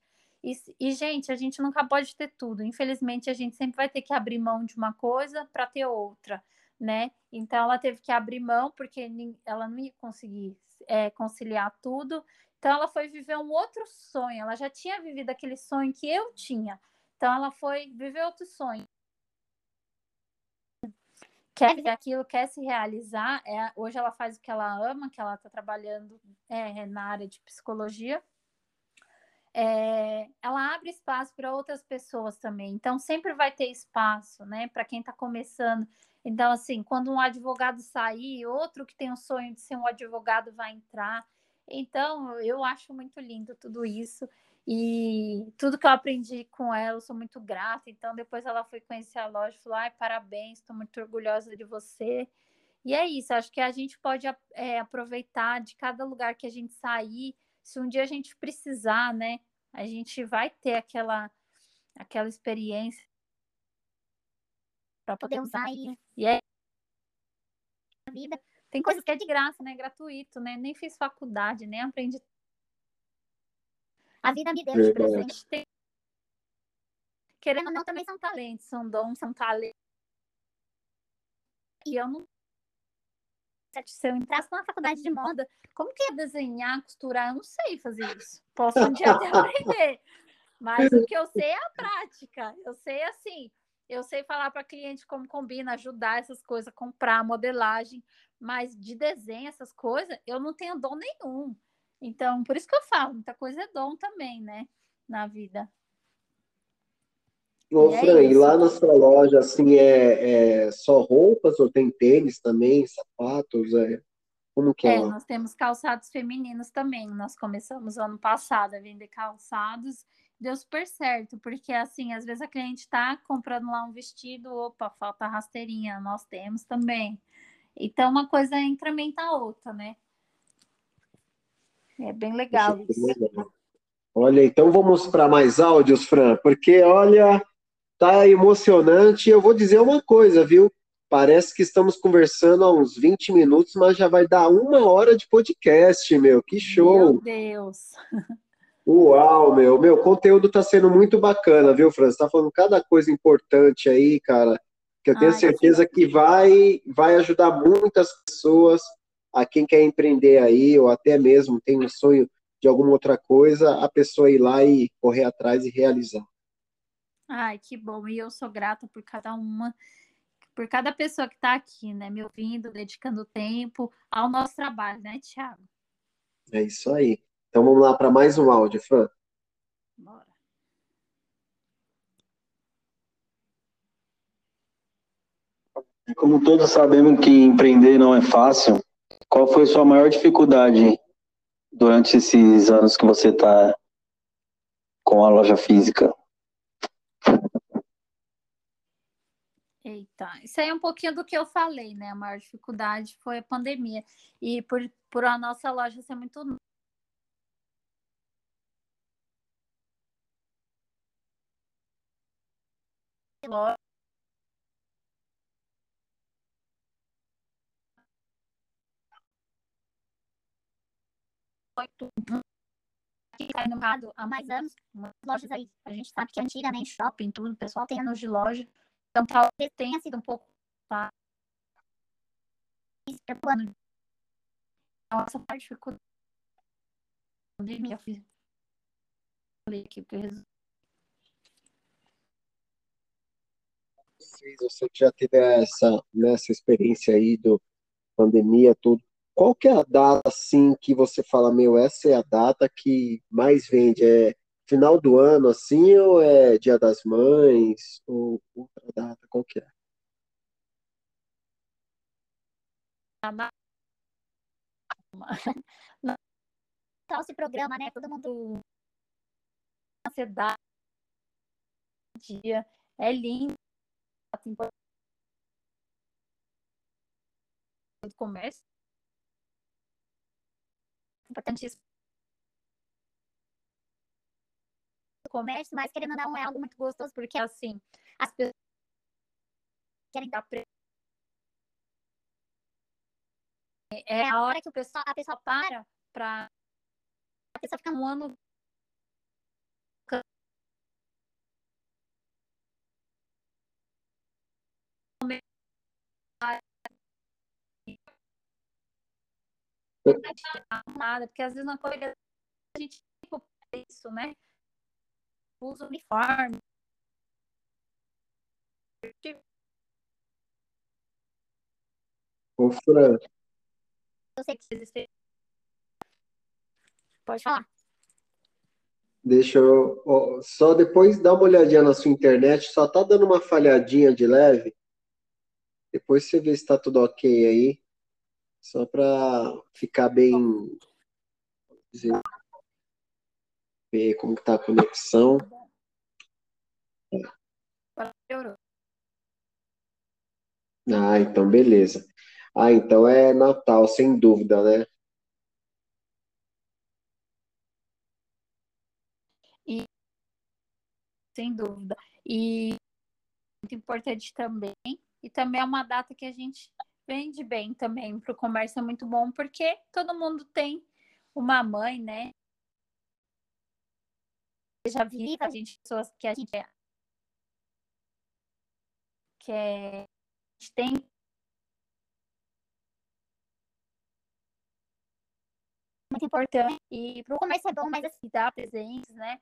e, e, gente, a gente nunca pode ter tudo. Infelizmente, a gente sempre vai ter que abrir mão de uma coisa para ter outra, né? Então, ela teve que abrir mão porque ela não ia conseguir é, conciliar tudo. Então, ela foi viver um outro sonho. Ela já tinha vivido aquele sonho que eu tinha. Então, ela foi viver outro sonho. quer ver aquilo, quer se realizar. É, hoje ela faz o que ela ama, que ela está trabalhando é, na área de psicologia. É, ela abre espaço para outras pessoas também. Então, sempre vai ter espaço, né, para quem está começando. Então, assim, quando um advogado sair, outro que tem o sonho de ser um advogado vai entrar. Então, eu acho muito lindo tudo isso. E tudo que eu aprendi com ela, eu sou muito grata. Então, depois ela foi conhecer a loja e falou: ai, parabéns, estou muito orgulhosa de você. E é isso, acho que a gente pode é, aproveitar de cada lugar que a gente sair. Se um dia a gente precisar, né, a gente vai ter aquela, aquela experiência para poder usar e, e é a vida. Tem coisas que é de graça, né? Gratuito, né? Nem fiz faculdade, nem aprendi a vida me deu de presente. Tem... Querendo ou não, também são talentos, são dons, são talentos. E eu não. Se eu entrasse na faculdade de moda, como que ia desenhar, costurar? Eu não sei fazer isso. Posso um dia até aprender. Mas o que eu sei é a prática. Eu sei assim, eu sei falar para cliente como combina, ajudar essas coisas, comprar modelagem, mas de desenho, essas coisas, eu não tenho dom nenhum. Então, por isso que eu falo, muita coisa é dom também, né? Na vida. Ô, e Fran, é e lá na sua loja, assim, é, é, só roupas ou tem tênis também, sapatos? É, como que é? É, nós temos calçados femininos também. Nós começamos ano passado a vender calçados. Deu super certo, porque assim, às vezes a cliente está comprando lá um vestido, opa, falta rasteirinha, nós temos também. Então, uma coisa incrementa a outra, né? É bem legal isso. Legal. Olha, então vamos para mais áudios, Fran, porque olha, tá emocionante. Eu vou dizer uma coisa, viu? Parece que estamos conversando há uns 20 minutos, mas já vai dar uma hora de podcast, meu. Que show! Meu Deus! Uau, meu. Meu conteúdo tá sendo muito bacana, viu, Fran? Você tá falando cada coisa importante aí, cara, que eu tenho Ai, certeza que vai, vai ajudar muitas pessoas a quem quer empreender aí, ou até mesmo tem um sonho de alguma outra coisa, a pessoa ir lá e correr atrás e realizar. Ai, que bom. E eu sou grata por cada uma, por cada pessoa que está aqui, né? Me ouvindo, dedicando tempo ao nosso trabalho, né, Tiago? É isso aí. Então vamos lá para mais um áudio, Fran. Bora. Como todos sabemos que empreender não é fácil, qual foi sua maior dificuldade durante esses anos que você está com a loja física? Eita, isso aí é um pouquinho do que eu falei, né? A maior dificuldade foi a pandemia. E por, por a nossa loja ser muito que cai no mercado há mais anos, lojas aí, a gente sabe que antiga, né, shopping, tudo, o pessoal tem anos de loja, então talvez tenha sido um pouco tá? plano. Nossa parte ficou eu falei aqui porque eu você já teve essa, nessa experiência aí do pandemia, tudo, qual que é a data, assim, que você fala, meu, essa é a data que mais vende? É final do ano, assim, ou é Dia das Mães, ou outra data, qual que é? Então, esse programa, né, todo mundo ansiedade, dia, é lindo, do comércio, importantíssimo. Comércio, mas querendo ou não, é algo muito gostoso, porque assim, as pessoas querem dar pre... É a hora que o pessoal, a pessoa para para a pessoa ficar um ano nada, porque às vezes na corrida a gente tem isso, né? Usa uniforme. Ô, Fran, Eu sei que vocês Pode falar. deixa eu. ó, só depois dá uma olhadinha na sua internet, só tá dando uma falhadinha de leve. Depois você vê se tá tudo ok aí. Só para ficar bem. dizer, Ver como que tá a conexão. Ah, então beleza. Ah, então é Natal, sem dúvida, né? Sem dúvida. E muito importante também. E também é uma data que a gente vende bem também para o comércio, é muito bom, porque todo mundo tem uma mãe, né? Já vi a gente, pessoas que a gente é, que é, a gente tem muito importante. E para o comércio é bom, mas assim, dar presentes, né?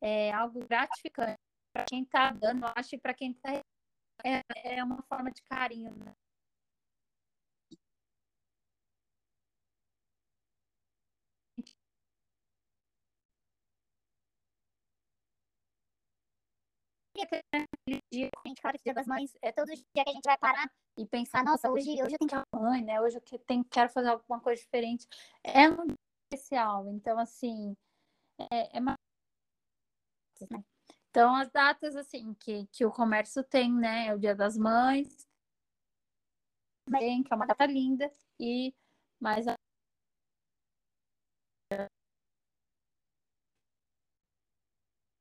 É algo gratificante para quem está dando, eu acho, e para quem está é, é uma forma de carinho, né? Dia, a gente fala que Dia das Mães é todo dia que a gente vai parar e pensar, nossa, hoje, hoje eu tenho que à mãe, né? Hoje eu que- tenho, quero fazer alguma coisa diferente. É um dia especial, então assim, é, é uma né? Então, as datas, assim, que, que o comércio tem, né? É o Dia das Mães, também, que é uma data linda, e mais a-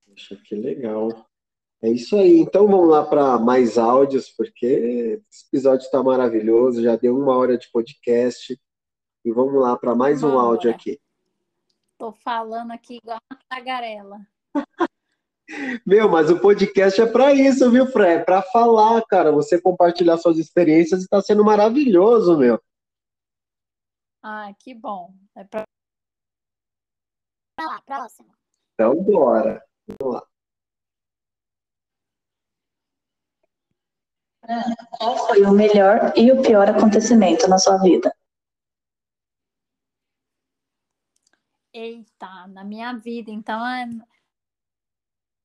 Poxa, que legal. É isso aí. Então vamos lá para mais áudios, porque esse episódio está maravilhoso. Já deu uma hora de podcast. E vamos lá para mais um áudio hora. aqui. tô falando aqui igual uma tagarela. Meu, mas o podcast é para isso, viu, Fred? É para falar, cara. Você compartilhar suas experiências e está sendo maravilhoso, meu. Ah, que bom. É lá, próximo. Então, bora. Qual foi o melhor e o pior acontecimento na sua vida? Eita, na minha vida, então é.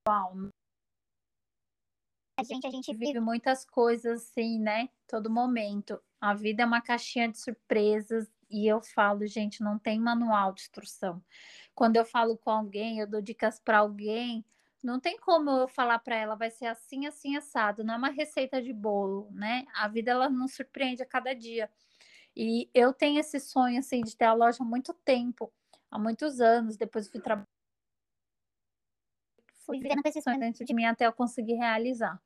Uau. A gente, a gente vive muitas coisas assim, né? Todo momento. A vida é uma caixinha de surpresas e eu falo, gente, não tem manual de instrução. Quando eu falo com alguém, eu dou dicas para alguém, não tem como eu falar para ela, vai ser assim, assim, assado. Não é uma receita de bolo, né? A vida ela nos surpreende a cada dia. E eu tenho esse sonho assim de ter a loja há muito tempo há muitos anos. Depois fui trabalhar. Fui vivendo esse sonho dentro de mim até eu conseguir realizar.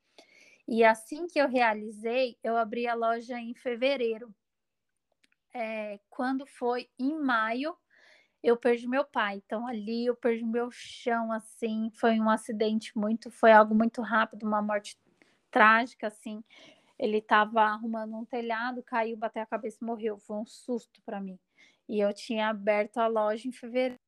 E assim que eu realizei, eu abri a loja em fevereiro. É, quando foi em maio, eu perdi meu pai. Então ali eu perdi meu chão, assim. Foi um acidente muito, foi algo muito rápido, uma morte trágica, assim. Ele estava arrumando um telhado, caiu, bateu a cabeça e morreu. Foi um susto para mim. E eu tinha aberto a loja em fevereiro.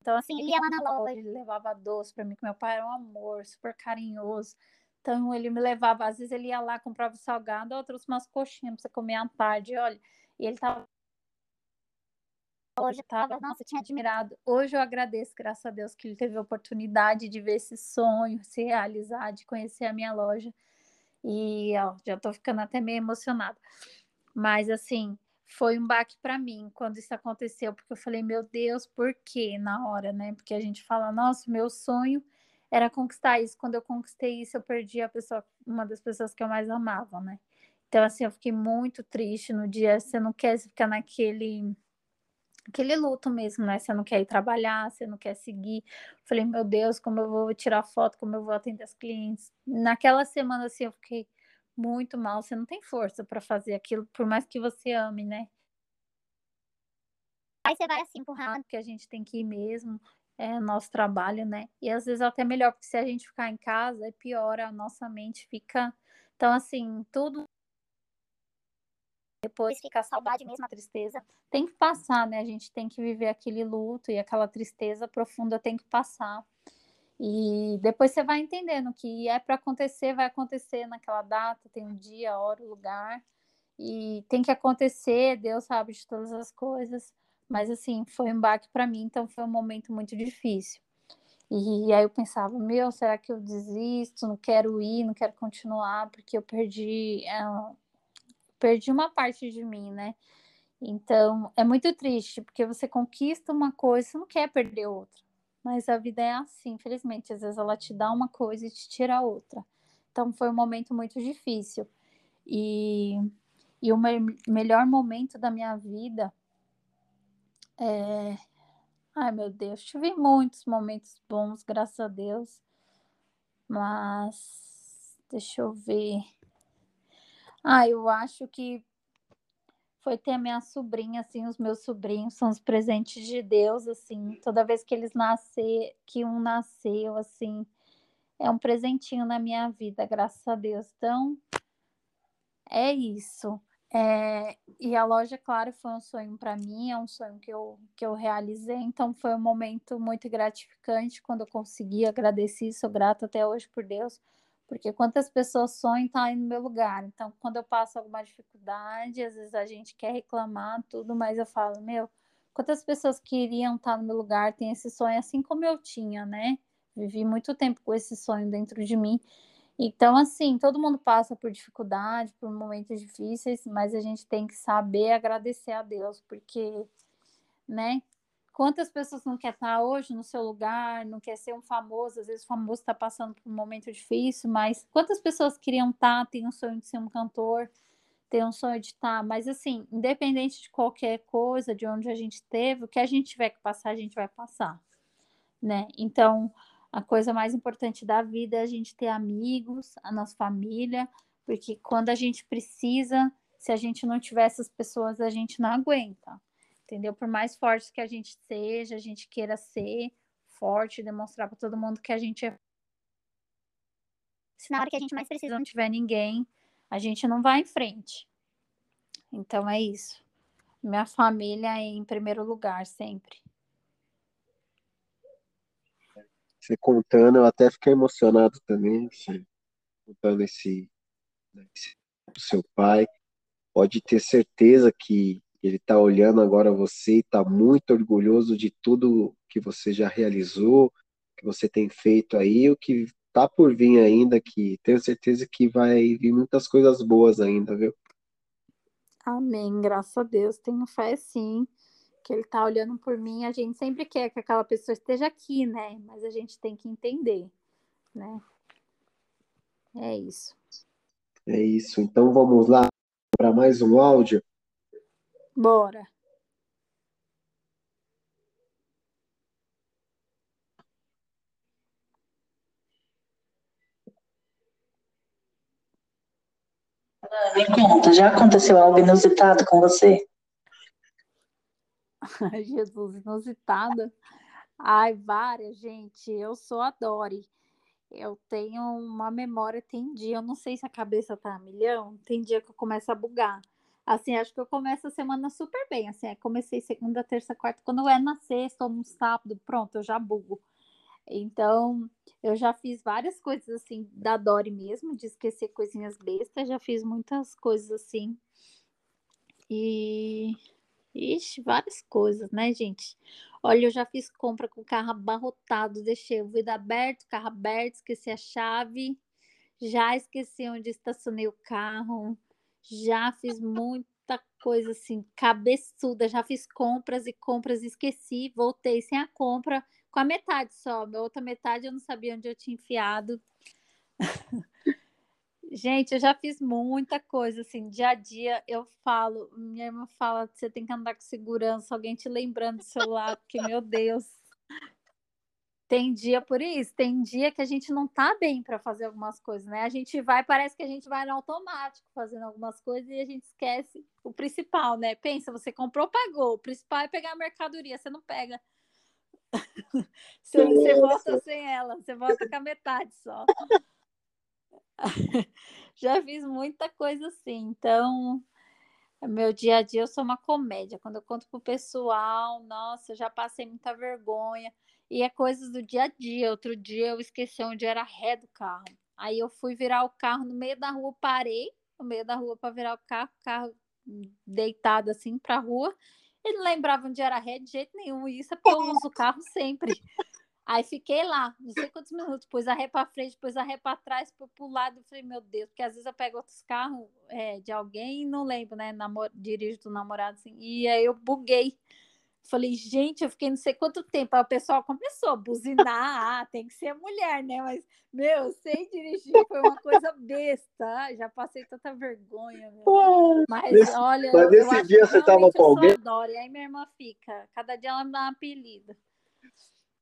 Então, assim, ele ia lá na loja, ele levava doce para mim, que meu pai era um amor, super carinhoso. Então, ele me levava, às vezes ele ia lá, comprava salgado, eu trouxe umas coxinhas para você comer à tarde, olha. E ele tava. Hoje tava, nossa, eu tinha admirado. Hoje eu agradeço, graças a Deus, que ele teve a oportunidade de ver esse sonho se realizar, de conhecer a minha loja. E ó, já tô ficando até meio emocionada. Mas assim, foi um baque para mim quando isso aconteceu, porque eu falei, meu Deus, por quê na hora, né? Porque a gente fala, nossa, meu sonho era conquistar isso. Quando eu conquistei isso, eu perdi a pessoa, uma das pessoas que eu mais amava, né? Então, assim, eu fiquei muito triste no dia. Você não quer ficar naquele aquele luto mesmo, né? Você não quer ir trabalhar, você não quer seguir. Falei, meu Deus, como eu vou tirar foto, como eu vou atender as clientes. Naquela semana, assim, eu fiquei muito mal. Você não tem força para fazer aquilo, por mais que você ame, né? Aí você vai assim empurrar, porque a gente tem que ir mesmo, é nosso trabalho, né? E às vezes é até melhor, porque se a gente ficar em casa, é pior, a nossa mente fica. Então, assim, tudo. Depois fica a saudade mesmo, a tristeza. Tem que passar, né? A gente tem que viver aquele luto e aquela tristeza profunda tem que passar. E depois você vai entendendo que é para acontecer, vai acontecer naquela data, tem um dia, hora, lugar. e tem que acontecer, Deus sabe de todas as coisas, mas assim, foi um baque para mim, então foi um momento muito difícil. E, aí eu pensava, meu, será que eu desisto? Não quero ir, não quero continuar, porque eu perdi, é, perdi uma parte de mim, né? Então, é muito triste, porque você conquista uma coisa, você não quer perder outra. Mas a vida é assim, infelizmente. Às vezes ela te dá uma coisa e te tira outra. Então, foi um momento muito difícil. E, e o me melhor momento da minha vida é. Ai, meu Deus, tive muitos momentos bons, graças a Deus. Mas. Deixa eu ver. Ah, eu acho que foi ter a minha sobrinha, assim, os meus sobrinhos são os presentes de Deus, assim, toda vez que eles nascer, que um nasceu, assim, é um presentinho na minha vida, graças a Deus. Então, é isso. É, e a loja, claro, foi um sonho para mim, é um sonho que eu, que eu realizei, então foi um momento muito gratificante quando eu consegui, agradeci, sou grata até hoje por Deus, porque quantas pessoas sonham estar tá no meu lugar. Então, quando eu passo alguma dificuldade, às vezes a gente quer reclamar, tudo, mas eu falo, meu, quantas pessoas queriam estar tá no meu lugar, tem esse sonho assim como eu tinha, né? Vivi muito tempo com esse sonho dentro de mim. Então, assim, todo mundo passa por dificuldade, por momentos difíceis, mas a gente tem que saber agradecer a Deus, porque, né, Quantas pessoas não quer estar hoje no seu lugar, não quer ser um famoso, às vezes o famoso está passando por um momento difícil, mas quantas pessoas queriam estar, tem um sonho de ser um cantor, tem um sonho de estar, mas assim, independente de qualquer coisa, de onde a gente teve, o que a gente tiver que passar, a gente vai passar, né? Então, a coisa mais importante da vida é a gente ter amigos, a nossa família, porque quando a gente precisa, se a gente não tiver essas pessoas, a gente não aguenta entendeu? Por mais forte que a gente seja, a gente queira ser forte, demonstrar para todo mundo que a gente é. Se na hora que a gente mais precisa não tiver ninguém, a gente não vai em frente. Então é isso. Minha família é em primeiro lugar sempre. Você contando, eu até fiquei emocionado também, você contando esse, né, esse seu pai. Pode ter certeza que ele está olhando agora você e está muito orgulhoso de tudo que você já realizou, que você tem feito aí, o que está por vir ainda, que tenho certeza que vai vir muitas coisas boas ainda, viu? Amém, graças a Deus, tenho fé sim, que ele está olhando por mim, a gente sempre quer que aquela pessoa esteja aqui, né? Mas a gente tem que entender, né? É isso. É isso, então vamos lá para mais um áudio. Bora. Me conta, já aconteceu algo inusitado com você? Ai, Jesus, inusitado. Ai, várias, gente. Eu sou a Dori. Eu tenho uma memória, tem dia, eu não sei se a cabeça tá a milhão, tem dia que eu começo a bugar. Assim, acho que eu começo a semana super bem. Assim, comecei segunda, terça, quarta. Quando é na sexta ou no sábado, pronto, eu já bugo. Então, eu já fiz várias coisas assim da Dori mesmo, de esquecer coisinhas bestas. Já fiz muitas coisas assim. E. Ixi, várias coisas, né, gente? Olha, eu já fiz compra com o carro abarrotado, deixei o vidro aberto, carro aberto, esqueci a chave, já esqueci onde estacionei o carro já fiz muita coisa assim, cabeçuda, já fiz compras e compras, esqueci, voltei sem a compra, com a metade só, a outra metade eu não sabia onde eu tinha enfiado. Gente, eu já fiz muita coisa, assim, dia a dia eu falo, minha irmã fala, você tem que andar com segurança, alguém te lembrando do celular, porque, meu Deus, tem dia por isso, tem dia que a gente não tá bem para fazer algumas coisas, né? A gente vai, parece que a gente vai no automático fazendo algumas coisas e a gente esquece o principal, né? Pensa, você comprou, pagou. O principal é pegar a mercadoria, você não pega. você, você volta sem ela, você volta com a metade só. Já fiz muita coisa assim, então meu dia a dia eu sou uma comédia. Quando eu conto pro pessoal, nossa, eu já passei muita vergonha. E é coisas do dia a dia. Outro dia eu esqueci onde era a ré do carro. Aí eu fui virar o carro no meio da rua, parei, no meio da rua para virar o carro, o carro deitado assim para a rua. Ele não lembrava onde era ré de jeito nenhum, e isso é porque eu uso o carro sempre. Aí fiquei lá, não sei quantos minutos, pus a ré para frente, pus a ré para trás, pus pro lado, falei, meu Deus, porque às vezes eu pego outros carros é, de alguém e não lembro, né? Namor dirijo do namorado assim, e aí eu buguei. Falei, gente, eu fiquei não sei quanto tempo. Aí o pessoal começou a buzinar, ah, tem que ser mulher, né? Mas, meu, sei dirigir, foi uma coisa besta. Já passei tanta vergonha, meu. Mas nesse, olha, mas nesse dia você estava com alguém? Adoro. E aí minha irmã fica, cada dia ela me dá um apelido.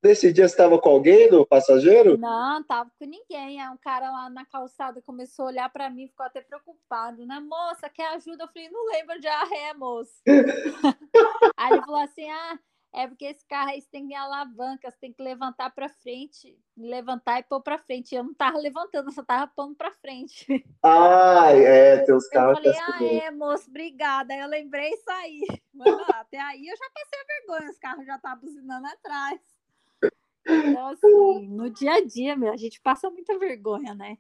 Nesse dia você estava com alguém no passageiro? Não, tava com ninguém. Aí um cara lá na calçada começou a olhar para mim, ficou até preocupado, né? Moça, quer ajuda? Eu falei, não lembro de a ré, moço. aí ele falou assim: ah, é porque esse carro aí tem que alavanca, você tem que levantar para frente, levantar e pôr para frente. Eu não tava levantando, eu só tava pondo para frente. Ah, é, teus carros. Eu falei, ah, é, moço, obrigada. Aí eu lembrei e saí. Mas, até aí eu já passei a vergonha, os carros já estavam buzinando atrás. Então, assim, no dia a dia, meu, a gente passa muita vergonha, né?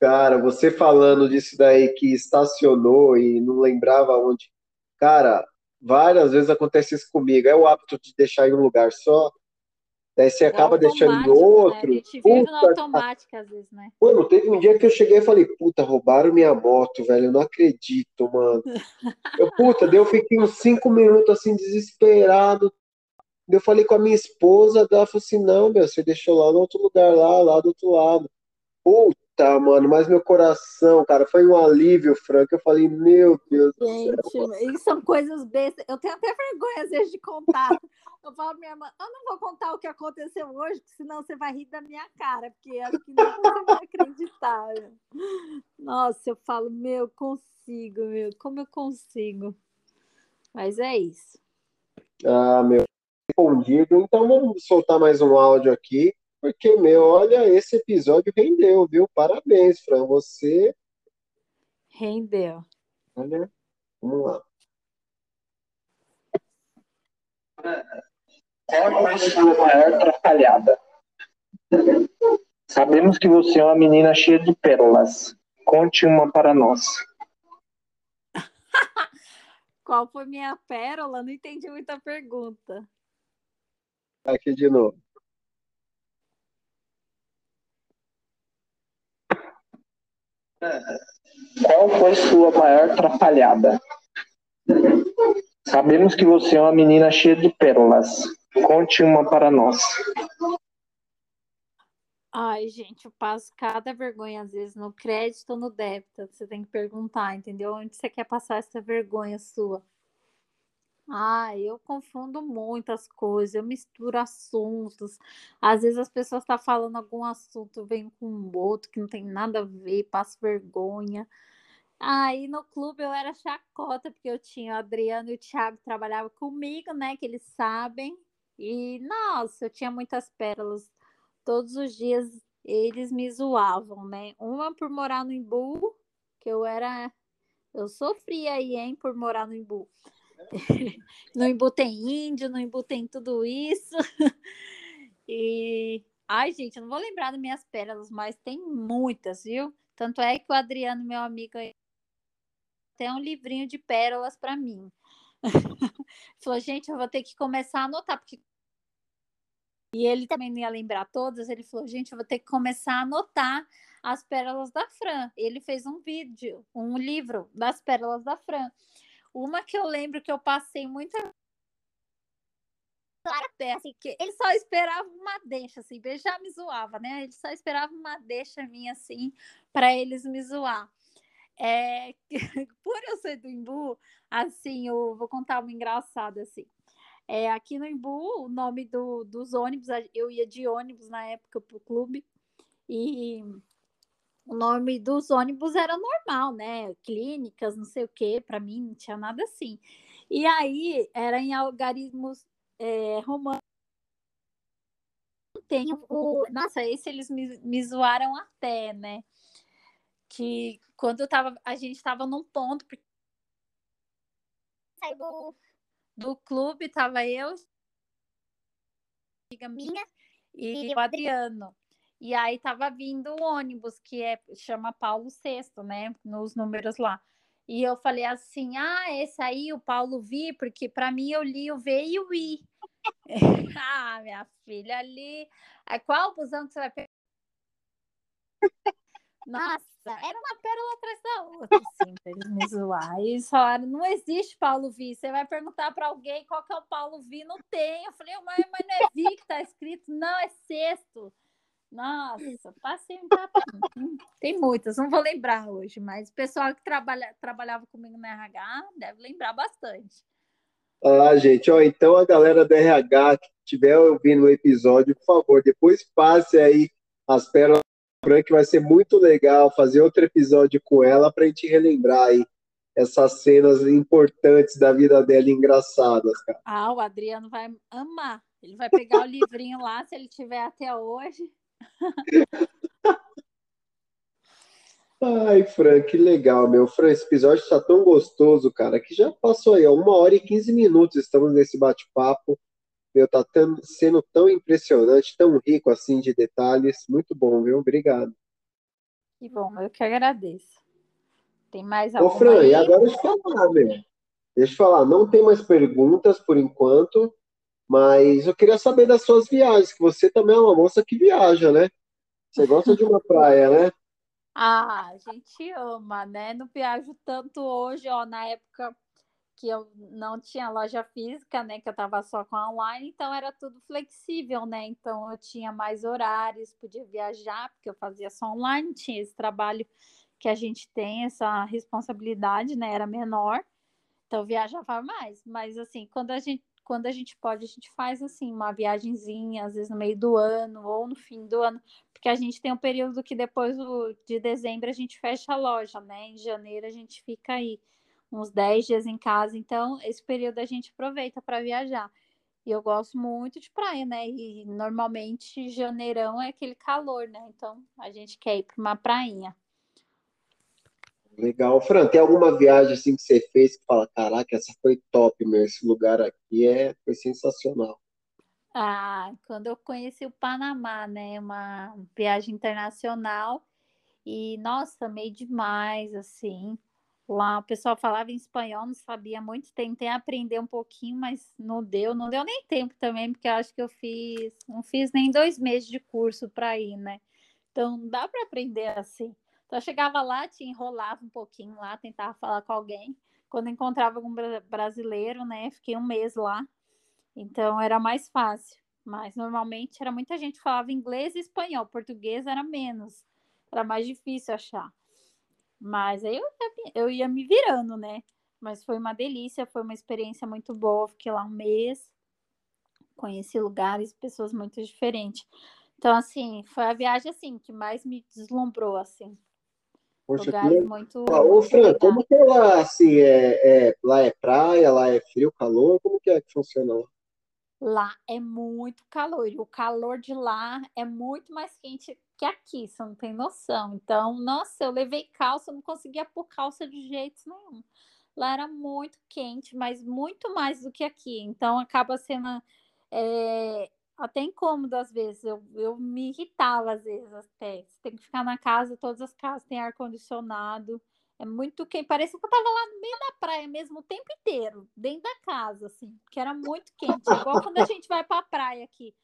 Cara, você falando disso daí que estacionou e não lembrava onde. Cara, várias vezes acontece isso comigo. É o hábito de deixar em um lugar só. Daí você é acaba deixando em outro. Né? A gente vive no automático às vezes, né? Mano, teve um dia que eu cheguei e falei, puta, roubaram minha moto, velho. Eu não acredito, mano. eu, puta, daí eu fiquei uns cinco minutos assim, desesperado, eu falei com a minha esposa, ela falou assim: não, meu, você deixou lá no outro lugar, lá, lá do outro lado. Puta, mano, mas meu coração, cara, foi um alívio, Franco. Eu falei, meu Deus Gente, do céu. Isso são coisas bestas. Eu tenho até vergonha, às vezes, de contar. Eu falo pra minha irmã, eu não vou contar o que aconteceu hoje, senão você vai rir da minha cara, porque acho que não você vai acreditar. Nossa, eu falo, meu, consigo, meu, como eu consigo. Mas é isso. Ah, meu, respondido. Então vamos soltar mais um áudio aqui, porque, meu, olha, esse episódio rendeu, viu? Parabéns, Fran. Você. Rendeu. Olha, vamos lá. Qual a sua maior atrapalhada? Sabemos que você é uma menina cheia de pérolas. Conte uma para nós. Qual foi minha pérola? Não entendi muita pergunta aqui de novo. Qual foi sua maior atrapalhada? Sabemos que você é uma menina cheia de pérolas. Conte uma para nós. Ai, gente, eu passo cada vergonha, às vezes, no crédito ou no débito. Você tem que perguntar, entendeu? Onde você quer passar essa vergonha sua? Ah, eu confundo muitas coisas, eu misturo assuntos. Às vezes as pessoas estão tá falando algum assunto, vem com um outro que não tem nada a ver, passo vergonha. Aí no clube eu era chacota, porque eu tinha o Adriano e o Thiago trabalhavam comigo, né? Que eles sabem. E, nossa, eu tinha muitas pérolas. Todos os dias eles me zoavam, né? Uma por morar no Imbu, que eu era. Eu sofria aí, hein, por morar no Imbu. no Imbu tem índio, no Imbu tem tudo isso. e. Ai, gente, eu não vou lembrar das minhas pérolas, mas tem muitas, viu? Tanto é que o Adriano, meu amigo, tem um livrinho de pérolas para mim. Falou, gente, eu vou ter que começar a anotar, porque. E ele também não ia lembrar todas. Ele falou, gente, eu vou ter que começar a anotar as pérolas da Fran. Ele fez um vídeo, um livro das pérolas da Fran. Uma que eu lembro que eu passei muita até assim, que ele só esperava uma deixa, assim, beijar me zoava, né? Ele só esperava uma deixa minha, assim, para eles me zoar. É, por eu ser do Imbu, assim, eu vou contar uma engraçada, assim. É, aqui no Imbu, o nome do, dos ônibus, eu ia de ônibus na época pro clube, e o nome dos ônibus era normal, né? Clínicas, não sei o quê, para mim não tinha nada assim. E aí era em algarismos é, romanos. Tem o. Nossa, esse eles me, me zoaram até, né? Que quando eu tava, a gente estava num ponto. Do, do clube, tava eu, amiga minha, e o Adriano. E aí tava vindo o ônibus, que é, chama Paulo VI, né? Nos números lá. E eu falei assim: ah, esse aí, o Paulo Vi, porque para mim eu li o V e o I. ah, minha filha ali. Qual busão que você vai pegar? Nossa, era uma pérola atrás da outra, assim, pra eles me zoar. E eles falaram, não existe Paulo Vi. Você vai perguntar para alguém qual que é o Paulo Vi, não tem. Eu falei, mas, mas não é Vi que tá escrito, não, é sexto. Nossa, passei um Tem muitas, não vou lembrar hoje, mas o pessoal que trabalha, trabalhava comigo no RH deve lembrar bastante. Ah, gente, ó, então a galera do RH que estiver ouvindo o episódio, por favor, depois passe aí as pérolas que vai ser muito legal fazer outro episódio com ela para a gente relembrar aí essas cenas importantes da vida dela engraçadas, cara. Ah, o Adriano vai amar. Ele vai pegar o livrinho lá, se ele tiver até hoje. Ai, Fran, que legal, meu. Fran, esse episódio está tão gostoso, cara, que já passou aí, ó, uma hora e quinze minutos estamos nesse bate-papo. Meu, tá tão, sendo tão impressionante, tão rico assim de detalhes. Muito bom, viu? Obrigado. Que bom, eu que agradeço. Tem mais alguma Ô, Fran, aí? e agora deixa eu falar, meu. Deixa eu falar, não tem mais perguntas por enquanto. Mas eu queria saber das suas viagens, que você também é uma moça que viaja, né? Você gosta de uma praia, né? Ah, a gente ama, né? Não viajo tanto hoje, ó, na época que eu não tinha loja física, né? Que eu tava só com online, então era tudo flexível, né? Então eu tinha mais horários, podia viajar, porque eu fazia só online, tinha esse trabalho que a gente tem, essa responsabilidade, né? Era menor, então viajava mais. Mas assim, quando a gente quando a gente pode, a gente faz assim, uma viagenzinha, às vezes no meio do ano ou no fim do ano, porque a gente tem um período que depois de dezembro a gente fecha a loja, né? Em janeiro a gente fica aí uns 10 dias em casa, então esse período a gente aproveita para viajar. E eu gosto muito de praia, né? E normalmente janeirão é aquele calor, né? Então a gente quer ir para uma prainha. Legal. Fran, tem alguma viagem assim que você fez que fala, caraca, essa foi top, meu, esse lugar aqui é, foi sensacional. Ah, quando eu conheci o Panamá, né, uma viagem internacional e, nossa, meio demais, assim. Lá o pessoal falava em espanhol, não sabia muito, tentei aprender um pouquinho, mas não deu, não deu nem tempo também, porque eu acho que eu fiz, não fiz nem dois meses de curso para ir, né? Então, dá para aprender assim. Então eu chegava lá, te enrolava um pouquinho lá, tentava falar com alguém. Quando encontrava algum brasileiro, né? Fiquei um mês lá. Então era mais fácil. Mas normalmente era muita gente que falava inglês e espanhol, português era menos. Era mais difícil achar. Mas aí eu, eu ia me virando, né? Mas foi uma delícia, foi uma experiência muito boa. Fiquei lá um mês, conheci lugares, pessoas muito diferentes. Então, assim, foi a viagem assim que mais me deslumbrou, assim. Poxa, lugares que... muito. Ah, ô, Fran, como que é lá, assim, é, é, lá é praia, lá é frio, calor? Como que é que funciona lá? Lá é muito calor. E o calor de lá é muito mais quente que aqui, você não tem noção. Então, nossa, eu levei calça, não conseguia pôr calça de jeito nenhum. Lá era muito quente, mas muito mais do que aqui. Então, acaba sendo. É, até incômodo às vezes. Eu, eu me irritava às vezes até. Você tem que ficar na casa, todas as casas têm ar-condicionado. É muito quente. Parece que eu tava lá no meio da praia mesmo o tempo inteiro, dentro da casa, assim, que era muito quente. Igual quando a gente vai pra praia aqui.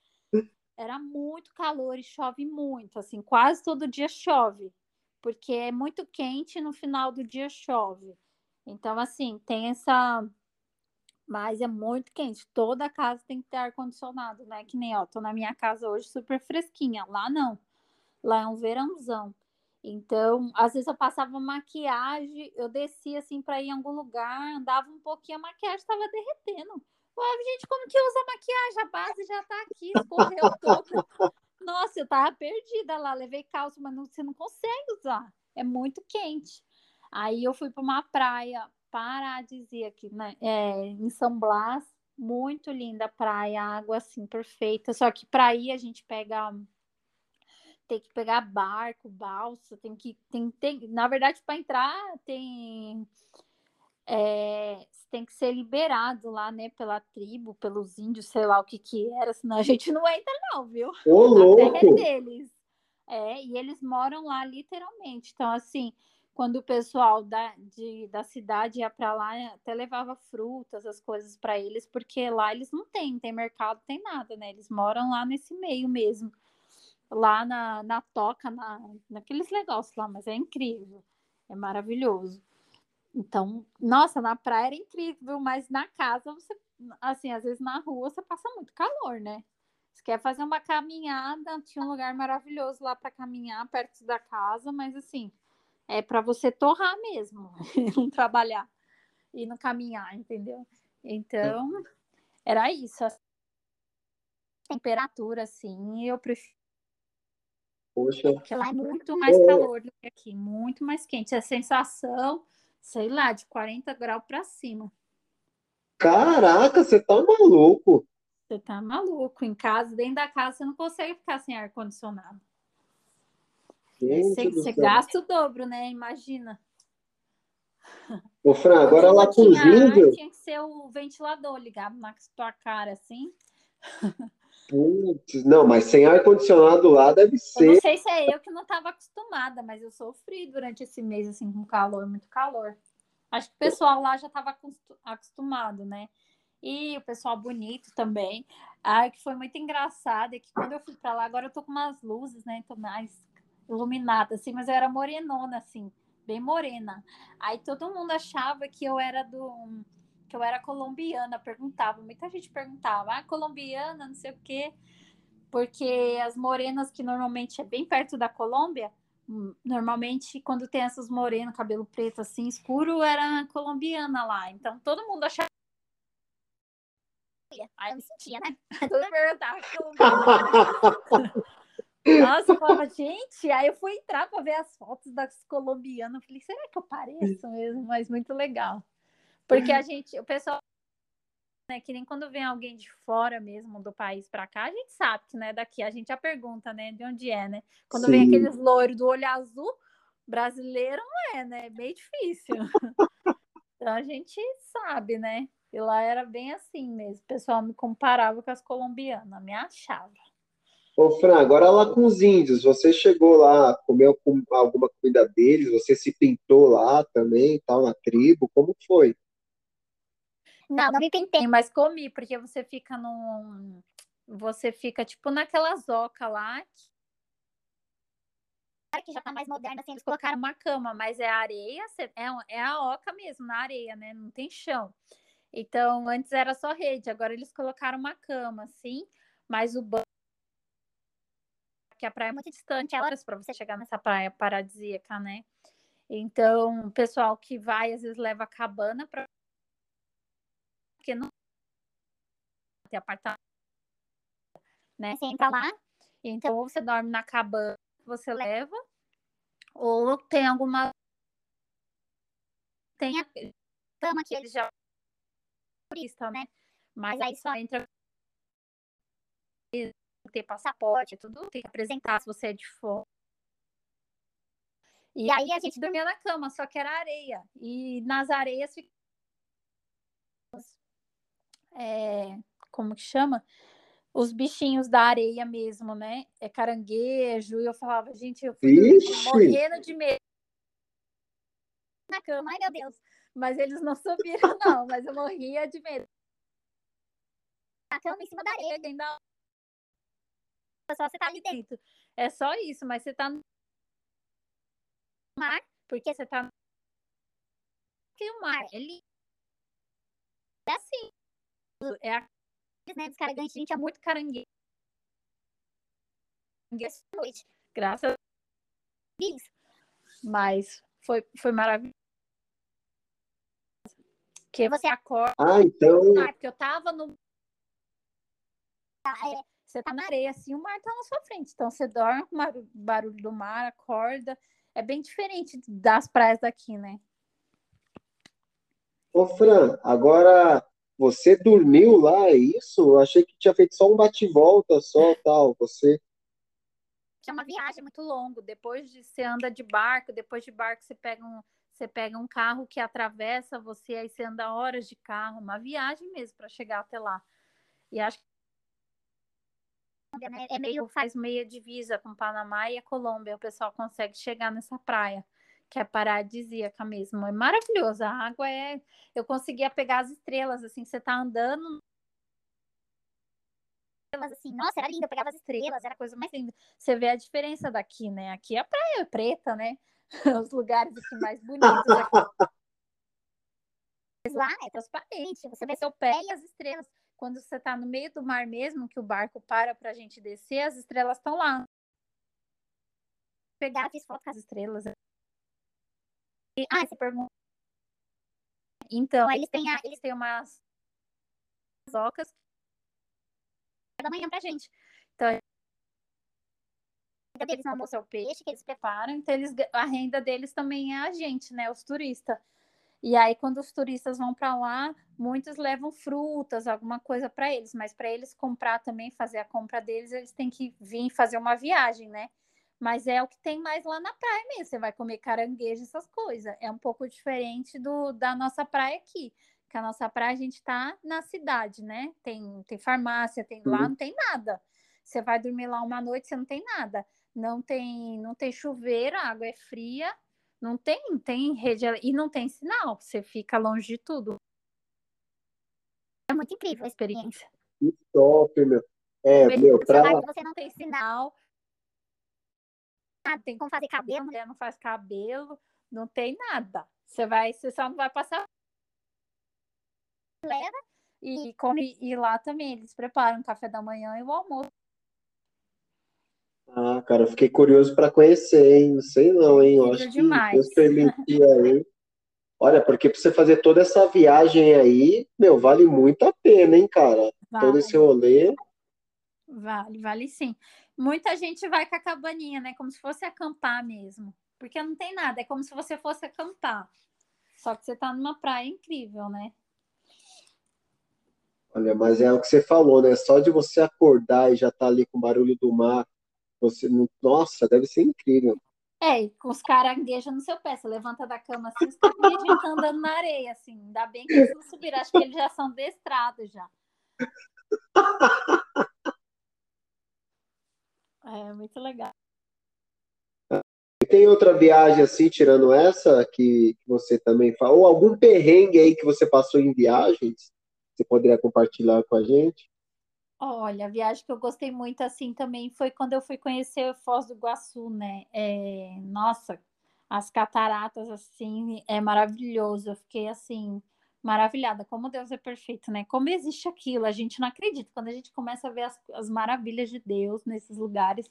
Era muito calor e chove muito, assim, quase todo dia chove. Porque é muito quente e no final do dia chove. Então, assim, tem essa mas é muito quente. Toda casa tem que ter ar-condicionado, né? Que nem, ó, tô na minha casa hoje super fresquinha. Lá não. Lá é um verãozão. Então, às vezes eu passava maquiagem, eu descia assim para ir em algum lugar, andava um pouquinho, a maquiagem estava derretendo. Ué, gente, como que usa maquiagem? A base já tá aqui, escorreu toda. Nossa, eu tava perdida lá, levei calça, mas não, você não consegue usar. É muito quente. Aí eu fui para uma praia paradisíaca, né? É, em São Blas, muito linda a praia, água assim perfeita. Só que para ir a gente pega tem que pegar barco, balsa, tem que tem, tem na verdade para entrar tem é, tem que ser liberado lá, né, pela tribo, pelos índios, sei lá o que que era, senão a gente não entra não, viu? Ô, louco! A terra é deles. É, e eles moram lá literalmente. Então, assim, quando o pessoal da, de, da cidade ia para lá, até levava frutas, as coisas para eles, porque lá eles não têm, tem mercado, tem nada, né? Eles moram lá nesse meio mesmo, lá na, na toca, na, naqueles negócios lá, mas é incrível, é maravilhoso. Então, nossa, na praia era incrível, mas na casa você, assim, às vezes na rua você passa muito calor, né? Você quer fazer uma caminhada, tinha um lugar maravilhoso lá para caminhar perto da casa, mas assim, é para você torrar mesmo, não trabalhar e não caminhar, entendeu? Então, era isso. A temperatura, assim, eu prefiro. Poxa. Porque lá é muito mais calor do que aqui, muito mais quente. A sensação, sei lá, de 40 graus para cima. Caraca, você tá maluco. Você tá maluco. Em casa, dentro da casa, você não consegue ficar sem ar-condicionado. Você, você gasta o dobro, né? Imagina. Ô, Fran, agora lá índios. Tinha que ser o ventilador ligado na tua cara, assim. Putz, não, mas sem ar-condicionado lá deve ser. Eu não sei se é eu que não estava acostumada, mas eu sofri durante esse mês, assim, com calor, muito calor. Acho que o pessoal lá já estava acostumado, né? E o pessoal bonito também. Ai, que foi muito engraçado é que quando eu fui para lá, agora eu tô com umas luzes, né? Tô mais iluminada, assim, mas eu era morenona, assim, bem morena. Aí todo mundo achava que eu era do. que eu era colombiana, perguntava, muita gente perguntava, ah, colombiana, não sei o quê, porque as morenas que normalmente é bem perto da Colômbia, hum, normalmente quando tem essas morenas, cabelo preto assim, escuro, era colombiana lá. Então todo mundo achava. Aí eu me sentia, né? Todo mundo perguntava colombiana. Nossa, eu falava, gente, aí eu fui entrar para ver as fotos das colombianas. Eu falei, será que eu pareço mesmo? Mas muito legal. Porque a gente, o pessoal, né, que nem quando vem alguém de fora mesmo do país para cá, a gente sabe que né, daqui a gente já pergunta, né, de onde é, né? Quando Sim. vem aqueles loiros do olho azul, brasileiro não é, né? É bem difícil. então a gente sabe, né? E lá era bem assim mesmo. O pessoal me comparava com as colombianas, me achava. Ô, Fran, agora lá com os índios, você chegou lá, comeu alguma comida deles, você se pintou lá também, tal, na tribo, como foi? Não, não me pintei, mas comi, porque você fica num. Você fica, tipo, naquela zoca lá. Que já tá mais moderna, assim, eles colocaram uma cama, mas é areia, é, é a oca mesmo, na areia, né? Não tem chão. Então, antes era só rede, agora eles colocaram uma cama, assim, mas o banho porque a praia é muito distante, é horas para você chegar nessa praia paradisíaca, né? Então, o pessoal que vai, às vezes, leva a cabana para. Porque não tem apartamento, né? Você entra lá, então, ou você dorme na cabana que você leva, ou tem alguma. Tem a cama que eles já. né? Mas aí só entra ter passaporte, tudo tem que apresentar se você é de fora. E aí a gente dormia na cama, só que era areia. E nas areias é, como que chama? Os bichinhos da areia mesmo, né? É caranguejo. E eu falava, gente, eu fui morrendo de medo na cama, ai meu Deus. Mas eles não subiram, não, mas eu morria de medo. A cama em cima da areia, da só você tá ali dentro. É só isso, mas você tá no mar, porque você tá no mar. Ele é assim. É a né, dos caranguejos, gente, é muito caranguejo. Essa noite. Graças a Deus. Mas foi, foi maravilhoso. Que você acorda. Ah, então. Porque eu tava no. É, você tá na areia, assim, o mar tá na sua frente. Então você dorme com o barulho do mar, acorda. É bem diferente das praias daqui, né? Ô, Fran, agora você dormiu lá, é isso? Eu achei que tinha feito só um bate-volta só, tal. Você. É uma viagem muito longa. Depois de você anda de barco, depois de barco você pega um, você pega um carro que atravessa você, aí você anda horas de carro, uma viagem mesmo para chegar até lá. E acho que né? É meio, faz meia divisa com Panamá e a Colômbia. O pessoal consegue chegar nessa praia, que é paradisíaca mesmo. É maravilhoso. A água é. Eu conseguia pegar as estrelas, assim, você tá andando. Assim, nossa, era lindo, eu pegava as estrelas, era a coisa mais linda. Você vê a diferença daqui, né? Aqui a praia é preta, né? Os lugares assim, mais bonitos. Aqui. Mas lá é transparente, você vê seu pé e as estrelas quando você está no meio do mar mesmo, que o barco para para a gente descer, as estrelas estão lá. Pegar, fiz foto com as estrelas. E, ah, você pergunta. Então, eles têm, eles têm umas ocas da manhã pra gente. Então, eles não almoçam o peixe que eles preparam, então eles, a renda deles também é a gente, né, os turistas. E aí, quando os turistas vão para lá, muitos levam frutas, alguma coisa para eles, mas para eles comprar também, fazer a compra deles, eles têm que vir fazer uma viagem, né? Mas é o que tem mais lá na praia mesmo. Você vai comer caranguejo, essas coisas. É um pouco diferente do da nossa praia aqui. Que a nossa praia a gente está na cidade, né? Tem, tem farmácia, tem lá, uhum. não tem nada. Você vai dormir lá uma noite, você não tem nada. Não tem, não tem chuveiro, a água é fria não tem, tem rede e não tem sinal, você fica longe de tudo. É muito incrível a experiência. Que top, meu. É, Mesmo meu, pra... Você não tem sinal. Ah, tem como fazer cabelo, mulher não faz cabelo, não tem nada. Você vai, você só não vai passar leva e come e lá também eles preparam o café da manhã e o almoço. Ah, cara, eu fiquei curioso para conhecer, hein? Não sei não, hein? Eu acho que Deus permitir aí. Olha, porque para você fazer toda essa viagem aí, meu, vale muito a pena, hein, cara? Vale. Todo esse rolê. Vale, vale sim. Muita gente vai com a cabaninha, né? Como se fosse acampar mesmo. Porque não tem nada, é como se você fosse acampar. Só que você tá numa praia incrível, né? Olha, mas é o que você falou, né? Só de você acordar e já tá ali com o barulho do mar, você, nossa, deve ser incrível. É, com os caranguejos no seu pé. Você levanta da cama assim, os caranguejos estão andando na areia, assim. Ainda bem que eles não subiram. Acho que eles já são destrados já. É, muito legal. Tem outra viagem assim, tirando essa, que, você também falou? Ou algum perrengue aí que você passou em viagens? Você poderia compartilhar com a gente? Olha, a viagem que eu gostei muito assim também foi quando eu fui conhecer Foz do Iguaçu, né? É, nossa, as cataratas assim é maravilhoso. Eu fiquei assim maravilhada. Como Deus é perfeito, né? Como existe aquilo? A gente não acredita. Quando a gente começa a ver as, as maravilhas de Deus nesses lugares,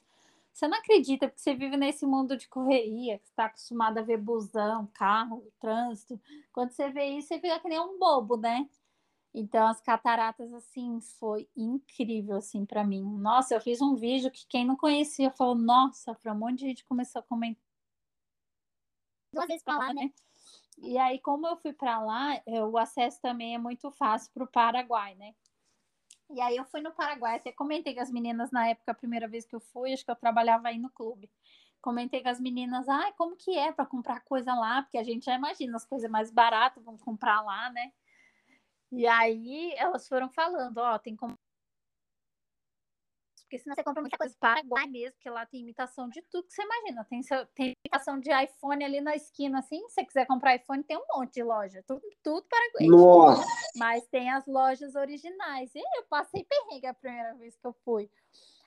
você não acredita porque você vive nesse mundo de correria, que está acostumado a ver busão, carro, trânsito. Quando você vê isso, você fica que nem um bobo, né? Então, as cataratas, assim, foi incrível, assim, para mim. Nossa, eu fiz um vídeo que quem não conhecia falou, nossa, para um monte de gente começou a comentar. Duas vezes para lá, né? E aí, como eu fui para lá, o acesso também é muito fácil para o Paraguai, né? E aí, eu fui no Paraguai, até comentei com as meninas na época, a primeira vez que eu fui, acho que eu trabalhava aí no clube. Comentei com as meninas, ah, como que é para comprar coisa lá? Porque a gente já imagina as coisas mais baratas, vamos comprar lá, né? E aí elas foram falando, ó, tem como. Porque senão você compra muita coisa Paraguai mesmo, porque lá tem imitação de tudo que você imagina. Tem, seu, tem imitação de iPhone ali na esquina, assim. Se você quiser comprar iPhone, tem um monte de loja. Tudo, tudo paraguai. Nossa! Mas tem as lojas originais. E eu passei perrengue a primeira vez que eu fui.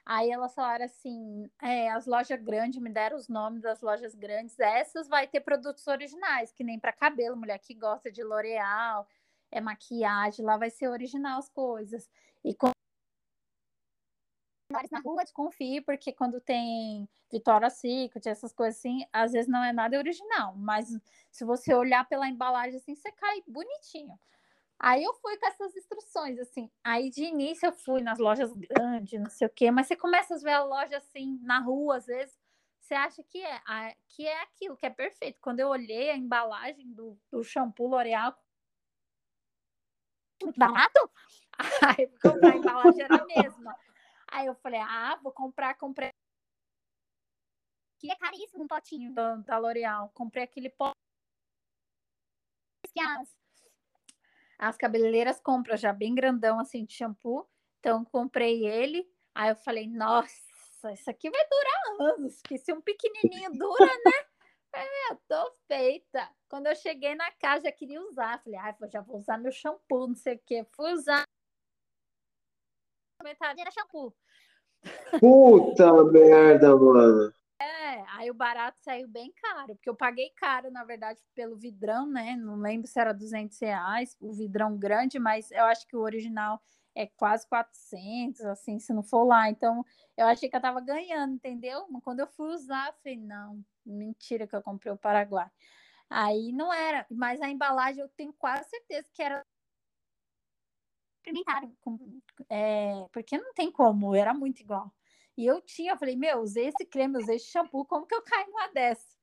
Aí elas falaram assim: é, as lojas grandes, me deram os nomes das lojas grandes. Essas vai ter produtos originais, que nem para cabelo, mulher que gosta de L'Oreal, é maquiagem, lá vai ser original as coisas. E com na rua, desconfie, porque quando tem Vitória Secret, essas coisas assim, às vezes não é nada original, mas se você olhar pela embalagem assim, você cai bonitinho. Aí eu fui com essas instruções, assim. Aí de início eu fui nas lojas grandes, não sei o quê, mas você começa a ver a loja assim na rua, às vezes, você acha que é, que é aquilo, que é perfeito. Quando eu olhei a embalagem do, do shampoo L'Oreal, barato? Aí fui comprar a embalagem era a mesma. Aí eu falei, ah, vou comprar, comprei. Que é caríssimo um potinho da, da L'Oreal. Comprei aquele pote que as, as cabeleireiras compram já bem grandão assim de shampoo. Então comprei ele. Aí eu falei, nossa, isso aqui vai durar anos, que se um pequenininho dura, né? É, tô feita. Quando eu cheguei na casa, já queria usar. Falei, ah, já vou usar meu shampoo, não sei o quê. Fui usar. Metade era shampoo. Puta merda, mano. É, aí o barato saiu bem caro, porque eu paguei caro, na verdade, pelo vidrão, né? Não lembro se era 200 reais, o vidrão grande, mas eu acho que o original é quase 400, assim, se não for lá. Então, eu achei que eu tava ganhando, entendeu? Mas quando eu fui usar, eu falei, não, mentira que eu comprei o Paraguai. Aí não era, mas a embalagem eu tenho quase certeza que era experimentaram, é, porque não tem como, era muito igual. E eu tinha, eu falei, meu, usei esse creme, usei esse shampoo, como que eu caio numa dessa?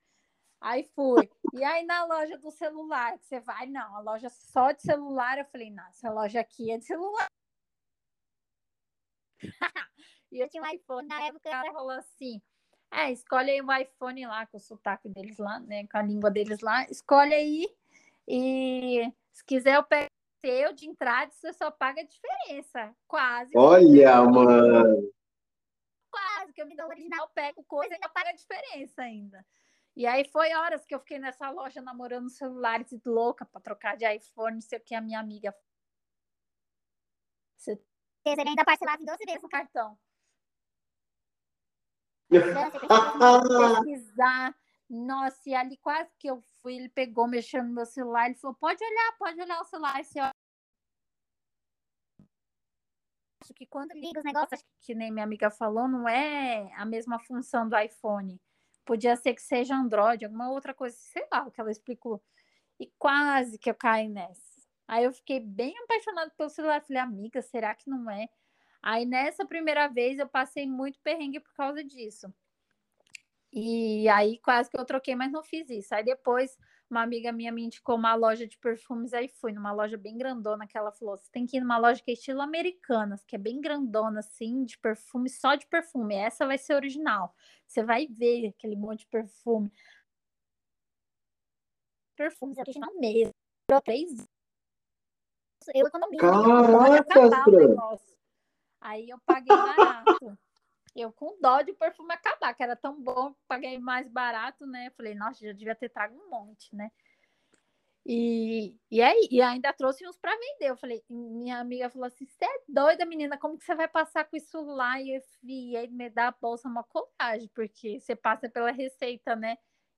Aí fui. E aí na loja do celular, que você vai, não, a loja só de celular, eu falei, não, essa loja aqui é de celular. e eu tinha um iPhone, na época ela falou assim, é, escolhe aí o iPhone lá, com o sotaque deles lá, né, com a língua deles lá, escolhe aí e se quiser eu pego seu de entrada, você só paga a diferença, quase. Olha, mano! quase, que eu me dou original, pego coisa e ainda paga a diferença ainda. E aí foi horas que eu fiquei nessa loja namorando celulares louca para trocar de iPhone, não sei o que a minha amiga. Você ainda parcelava em 12 vezes o cartão. pesquisar. Nossa, e ali quase que eu fui, ele pegou mexendo no meu celular, ele falou: pode olhar, pode olhar o celular, você olha acho que quando liga os negócios, que nem minha amiga falou, não é a mesma função do iPhone. Podia ser que seja Android, alguma outra coisa, sei lá o que ela explicou. E quase que eu caí nessa. Aí eu fiquei bem apaixonada pelo celular. Falei, amiga, será que não é? Aí nessa primeira vez eu passei muito perrengue por causa disso. E aí quase que eu troquei, mas não fiz isso. Aí depois uma amiga minha me indicou uma loja de perfumes, aí fui numa loja bem grandona que ela falou: você tem que ir numa loja que é estilo americanas, que é bem grandona, assim, de perfume, só de perfume. Essa vai ser original. Você vai ver aquele monte de perfume. Perfumes original mesmo. Três. Eu economia. Caraca, Aí eu paguei barato. Eu com dó de perfume acabar, que era tão bom, paguei mais barato, né? Falei, nossa, já devia ter trago um monte, né? E, e, aí, e ainda trouxe uns para vender. Eu falei, minha amiga falou assim: você é doida, menina, como que você vai passar com isso lá? E, eu, e aí me dá a bolsa uma colagem, porque você passa pela receita, né?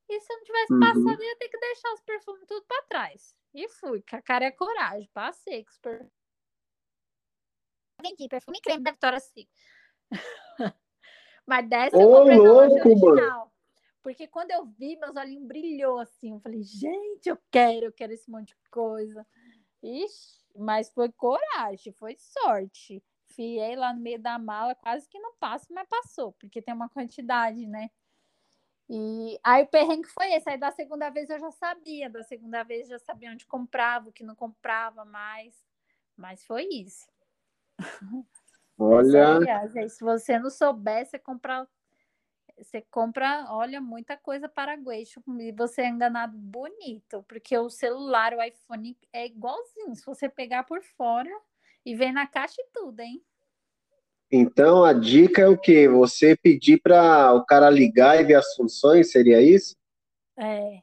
E se eu não tivesse uhum. passado, eu ia ter que deixar os perfumes tudo para trás. E fui, com a cara é coragem, passei com os perfumes. Vendi perfume creme da Vitória Secret. Mas dessa Ô, eu comprei louco, na original. Mano. Porque quando eu vi, meus olhinhos brilhou assim. Eu falei, gente, eu quero, eu quero esse monte de coisa. Ixi, mas foi coragem, foi sorte. Fiei lá no meio da mala, quase que não passa, mas passou, porque tem uma quantidade, né? E aí o perrengue foi esse. Aí da segunda vez eu já sabia, da segunda vez já sabia onde comprava, o que não comprava mais. Mas foi isso. Olha. Aí, se você não souber, você compra, você compra, olha, muita coisa paraguaio e você é enganado bonito, porque o celular, o iPhone é igualzinho. Se você pegar por fora e vem na caixa e tudo, hein? Então a dica é o quê? Você pedir para o cara ligar e ver as funções, seria isso? É.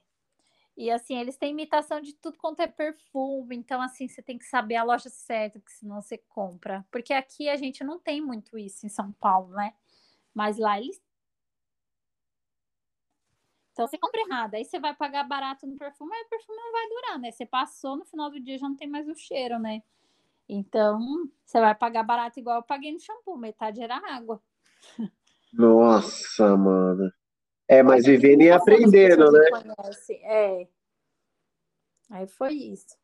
E assim, eles têm imitação de tudo quanto é perfume, então assim, você tem que saber a loja certa, que senão você compra. Porque aqui a gente não tem muito isso em São Paulo, né? Mas lá eles então você compra errado, aí você vai pagar barato no perfume, aí o perfume não vai durar, né? Você passou, no final do dia já não tem mais o cheiro, né? Então, você vai pagar barato igual eu paguei no shampoo, metade era água. Nossa, mano. É, mas vivendo e aprendendo, né? Conhece. É. Aí foi isso.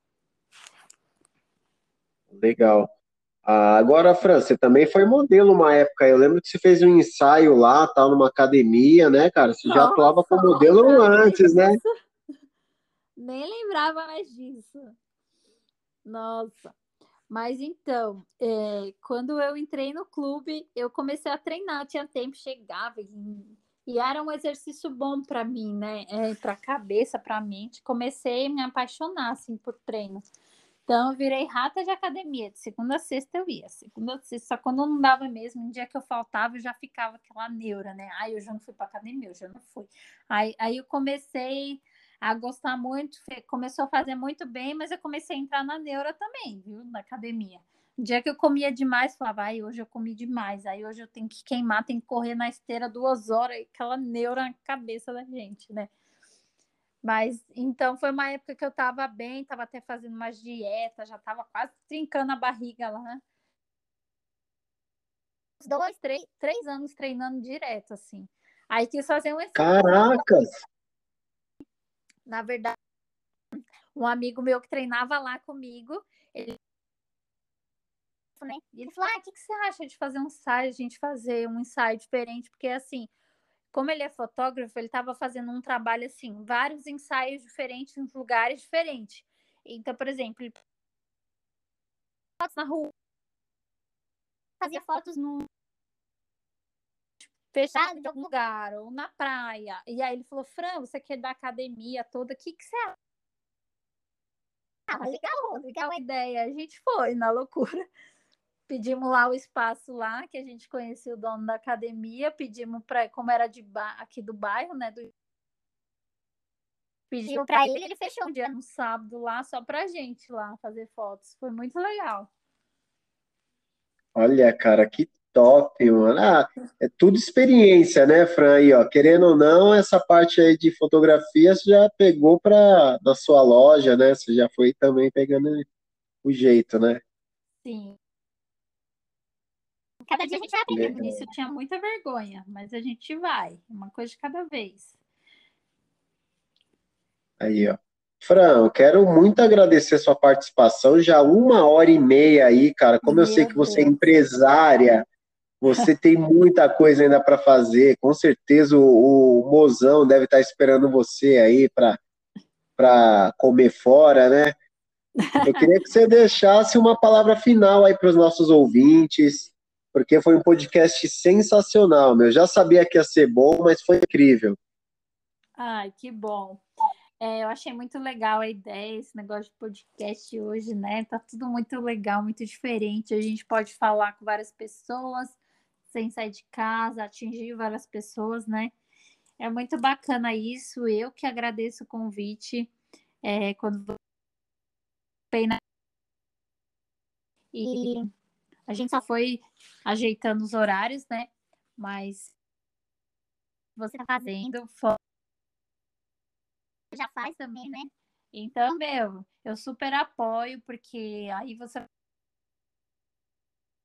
Legal. Ah, agora, Fran, você também foi modelo uma época. Eu lembro que você fez um ensaio lá, tal, numa academia, né, cara? Você já atuava como modelo antes, né? Nem lembrava mais disso. Nossa. Mas então, é, quando eu entrei no clube, eu comecei a treinar, tinha tempo, chegava e era um exercício bom para mim, né? É, para a cabeça, para a mente. Comecei a me apaixonar assim por treino. Então, eu virei rata de academia. De segunda a sexta eu ia. Segunda a sexta, só quando não dava mesmo, um dia que eu faltava, eu já ficava aquela neura, né? Ai, eu já não fui para academia, eu já não fui. Aí, aí eu comecei a gostar muito, começou a fazer muito bem, mas eu comecei a entrar na neura também, viu? Na academia. Dia que eu comia demais, falava, ai, hoje eu comi demais. Aí hoje eu tenho que queimar, tenho que correr na esteira duas horas, aquela neura na cabeça da gente, né? Mas então foi uma época que eu estava bem, estava até fazendo umas dietas, já estava quase trincando a barriga lá. Né? Dois, três, três anos treinando direto, assim. Aí quis fazer um Caracas! Na verdade, um amigo meu que treinava lá comigo, né? E ele falou: Ah, o que, que você acha de fazer um ensaio, a gente fazer um ensaio diferente? Porque assim, como ele é fotógrafo, ele estava fazendo um trabalho assim, vários ensaios diferentes em lugares diferentes. Então, por exemplo, ele fotos na rua, fazia fotos no fechado de algum lugar ou na praia. E aí ele falou: "Fran, você quer da academia toda? O que que você acha?" Ah, legal, legal a ideia. A gente foi na loucura pedimos lá o espaço lá, que a gente conhecia o dono da academia, pedimos para, como era de aqui do bairro, né? Do... Pedimos para ele, ele fechou um dia no sábado lá, só pra gente lá fazer fotos. Foi muito legal. Olha, cara, que top, mano. Ah, é tudo experiência, né, Fran? Aí, ó, querendo ou não, essa parte aí de fotografia você já pegou para na sua loja, né? Você já foi também pegando o jeito, né? Sim cada dia a gente vai aprendendo nisso. Eu tinha muita vergonha, mas a gente vai, uma coisa de cada vez. Aí, ó. Fran, quero muito agradecer sua participação. Já uma hora e meia aí, cara. Como Meu eu sei que você é empresária, você tem muita coisa ainda para fazer. Com certeza o, o mozão deve estar esperando você aí para comer fora, né? Eu queria que você deixasse uma palavra final aí para os nossos ouvintes porque foi um podcast sensacional, meu. Já sabia que ia ser bom, mas foi incrível. Ai, que bom. É, eu achei muito legal a ideia, esse negócio de podcast hoje, né? Tá tudo muito legal, muito diferente. A gente pode falar com várias pessoas sem sair de casa, atingir várias pessoas, né? É muito bacana isso. Eu que agradeço o convite. É, quando e a gente só foi ajeitando os horários, né? Mas você tá fazendo, já faz também, né? Então, meu, eu super apoio, porque aí você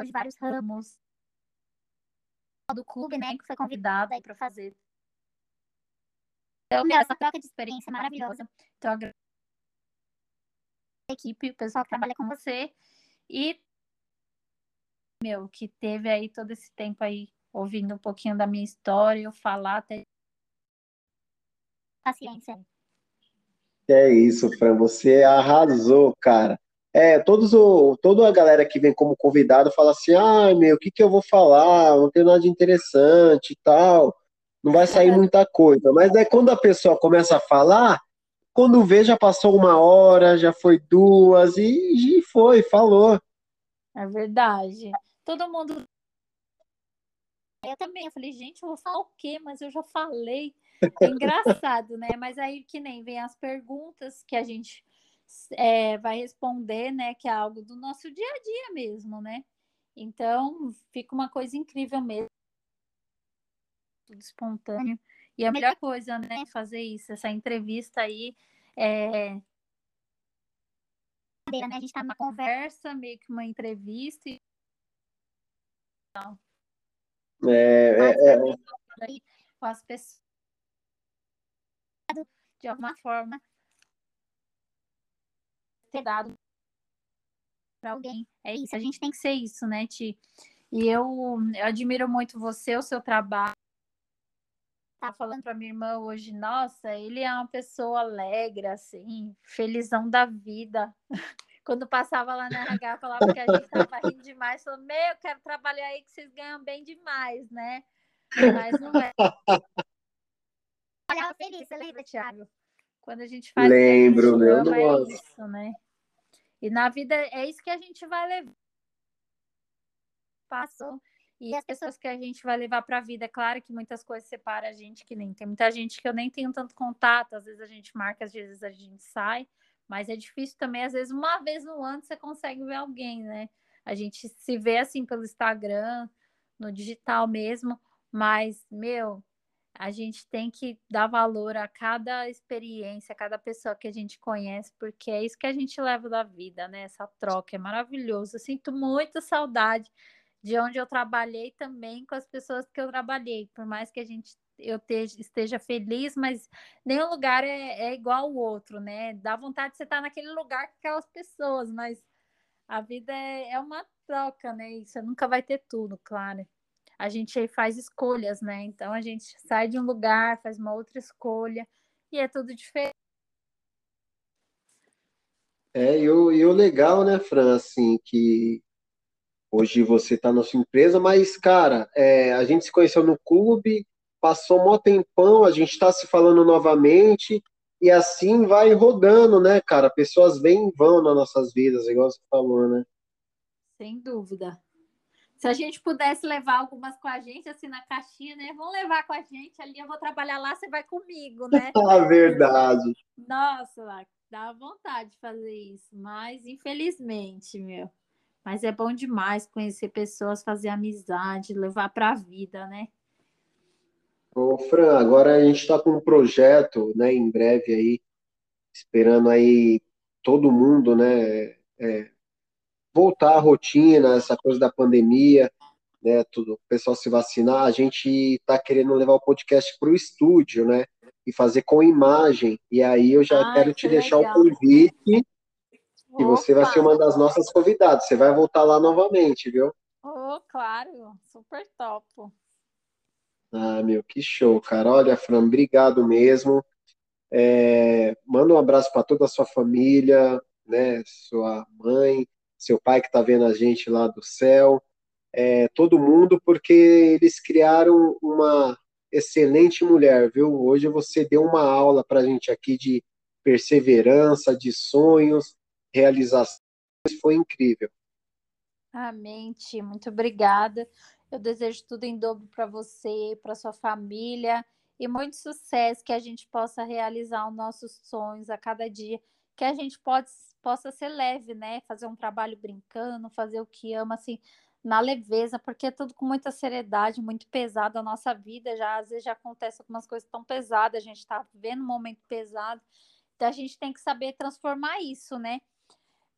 de vários ramos do clube, né, que foi convidada aí para fazer. Então, meu, essa troca de experiência é maravilhosa. Então, agradeço a equipe, o pessoal que trabalha com você e meu, que teve aí todo esse tempo aí ouvindo um pouquinho da minha história, eu falar até. Paciência. É isso, Fran, você arrasou, cara. É, todos o, toda a galera que vem como convidado fala assim, ah, meu, o que que eu vou falar? Não tem nada de interessante e tal. Não vai sair muita coisa. Mas é quando a pessoa começa a falar, quando vê, já passou uma hora, já foi duas, e, e foi, falou. É verdade todo mundo. Eu também, eu falei, gente, eu vou falar o quê? Mas eu já falei. É engraçado, né? Mas aí que nem vem as perguntas que a gente é, vai responder, né? Que é algo do nosso dia a dia mesmo, né? Então, fica uma coisa incrível mesmo. Tudo espontâneo. E a melhor coisa, né? Fazer isso, essa entrevista aí. É... Né? A gente está numa conversa, meio que uma entrevista, e é, é, é... Com as pessoas de alguma forma ter dado para alguém. É isso, a gente tem que ser isso, né, Ti? E eu, eu admiro muito você, o seu trabalho. Tá falando para minha irmã hoje, nossa, ele é uma pessoa alegre, assim, felizão da vida. Quando passava lá na RH, falava que a gente estava rindo demais. Falou, meu, eu quero trabalhar aí que vocês ganham bem demais, né? Mas não é. Olha, feliz, você lembra, Thiago? Quando a gente faz Lembro, meu é isso, né? E na vida é isso que a gente vai levar. Passou. E as pessoas que a gente vai levar para a vida, é claro que muitas coisas separam a gente, que nem tem muita gente que eu nem tenho tanto contato, às vezes a gente marca, às vezes a gente sai, mas é difícil também, às vezes uma vez no ano você consegue ver alguém, né? A gente se vê assim pelo Instagram, no digital mesmo, mas, meu, a gente tem que dar valor a cada experiência, a cada pessoa que a gente conhece, porque é isso que a gente leva da vida, né? Essa troca é maravilhoso. Eu sinto muita saudade de onde eu trabalhei também com as pessoas que eu trabalhei, por mais que a gente eu esteja feliz, mas nenhum lugar é, é igual ao outro, né? Dá vontade de você estar naquele lugar com aquelas pessoas, mas a vida é, é uma troca, né? E você nunca vai ter tudo, claro a gente faz escolhas, né? Então a gente sai de um lugar, faz uma outra escolha e é tudo diferente. É, e o, e o legal, né, Fran, assim, que hoje você está na sua empresa, mas, cara, é, a gente se conheceu no clube, passou um tempão, a gente está se falando novamente, e assim vai rodando, né, cara? Pessoas vêm e vão nas nossas vidas, igual você falou, né? Sem dúvida. Se a gente pudesse levar algumas com a gente, assim, na caixinha, né? Vamos levar com a gente ali, eu vou trabalhar lá, você vai comigo, né? Ah, verdade. Nossa, dá vontade de fazer isso, mas infelizmente, meu. Mas é bom demais conhecer pessoas, fazer amizade, levar para a vida, né? Ô, Fran, agora a gente está com um projeto, né, em breve aí, esperando aí todo mundo, né, é, voltar à rotina, essa coisa da pandemia, né, tudo, o pessoal se vacinar, a gente está querendo levar o podcast para o estúdio, né, e fazer com imagem. E aí eu já ah, quero te que deixar legal. o convite e você vai Opa! ser uma das nossas convidadas. Você vai voltar lá novamente, viu? Oh, claro, super top. Ah, meu, que show, cara. Olha, Fran, obrigado mesmo. É, manda um abraço para toda a sua família, né? Sua mãe, seu pai que está vendo a gente lá do céu, é, todo mundo, porque eles criaram uma excelente mulher, viu? Hoje você deu uma aula para a gente aqui de perseverança, de sonhos, realizações, foi incrível. Amém, Ti. Muito obrigada. Eu desejo tudo em dobro para você, para sua família e muito sucesso, que a gente possa realizar os nossos sonhos a cada dia, que a gente pode, possa ser leve, né? Fazer um trabalho brincando, fazer o que ama, assim, na leveza, porque é tudo com muita seriedade, muito pesado a nossa vida. Já às vezes já acontece algumas coisas tão pesadas, a gente está vivendo um momento pesado, então a gente tem que saber transformar isso, né?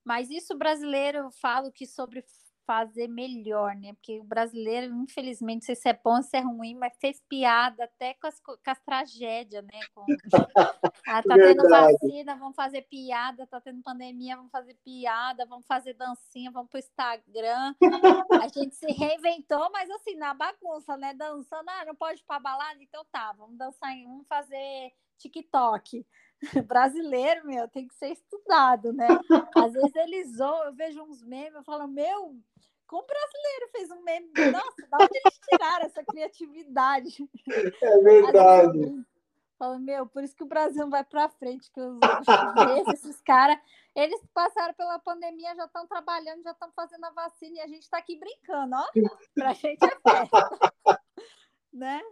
Mas isso brasileiro, eu falo que sobre fazer melhor, né? Porque o brasileiro, infelizmente, não sei se é bom ou se é ruim, mas fez piada até com as, com as tragédias, né? Com... Ah, tá tendo vacina, vamos fazer piada, tá tendo pandemia, vamos fazer piada, vamos fazer dancinha, vamos pro Instagram. A gente se reinventou, mas assim, na bagunça, né? Dançando, ah, não pode ir pra balada? Então tá, vamos dançar, em- vamos fazer TikTok. Brasileiro, meu, tem que ser estudado, né? Às vezes eles zoam, eu vejo uns memes, eu falo, meu, como brasileiro fez um meme? Nossa, da onde eles tiraram essa criatividade? É eu verdade. Falo, meu, por isso que o Brasil vai para frente, que os, os chineses, esses caras, eles passaram pela pandemia, já estão trabalhando, já estão fazendo a vacina e a gente está aqui brincando, ó. Pra gente é festa, né?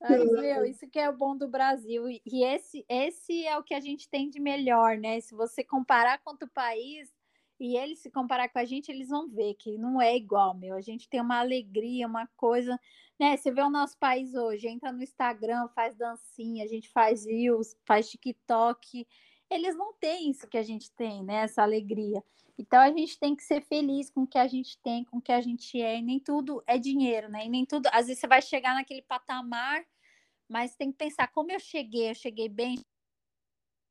Mas, meu, isso que é o bom do Brasil. E e esse, esse é o que a gente tem de melhor, né? Se você comparar com outro país e eles se comparar com a gente, eles vão ver que não é igual, meu. A gente tem uma alegria, uma coisa, né? Você vê o nosso país hoje, entra no Instagram, faz dancinha, a gente faz reels, faz TikTok. Eles não têm isso que a gente tem, né? Essa alegria. Então a gente tem que ser feliz com o que a gente tem, com o que a gente é, e nem tudo é dinheiro, né? E nem tudo, às vezes você vai chegar naquele patamar, mas tem que pensar como eu cheguei, eu cheguei bem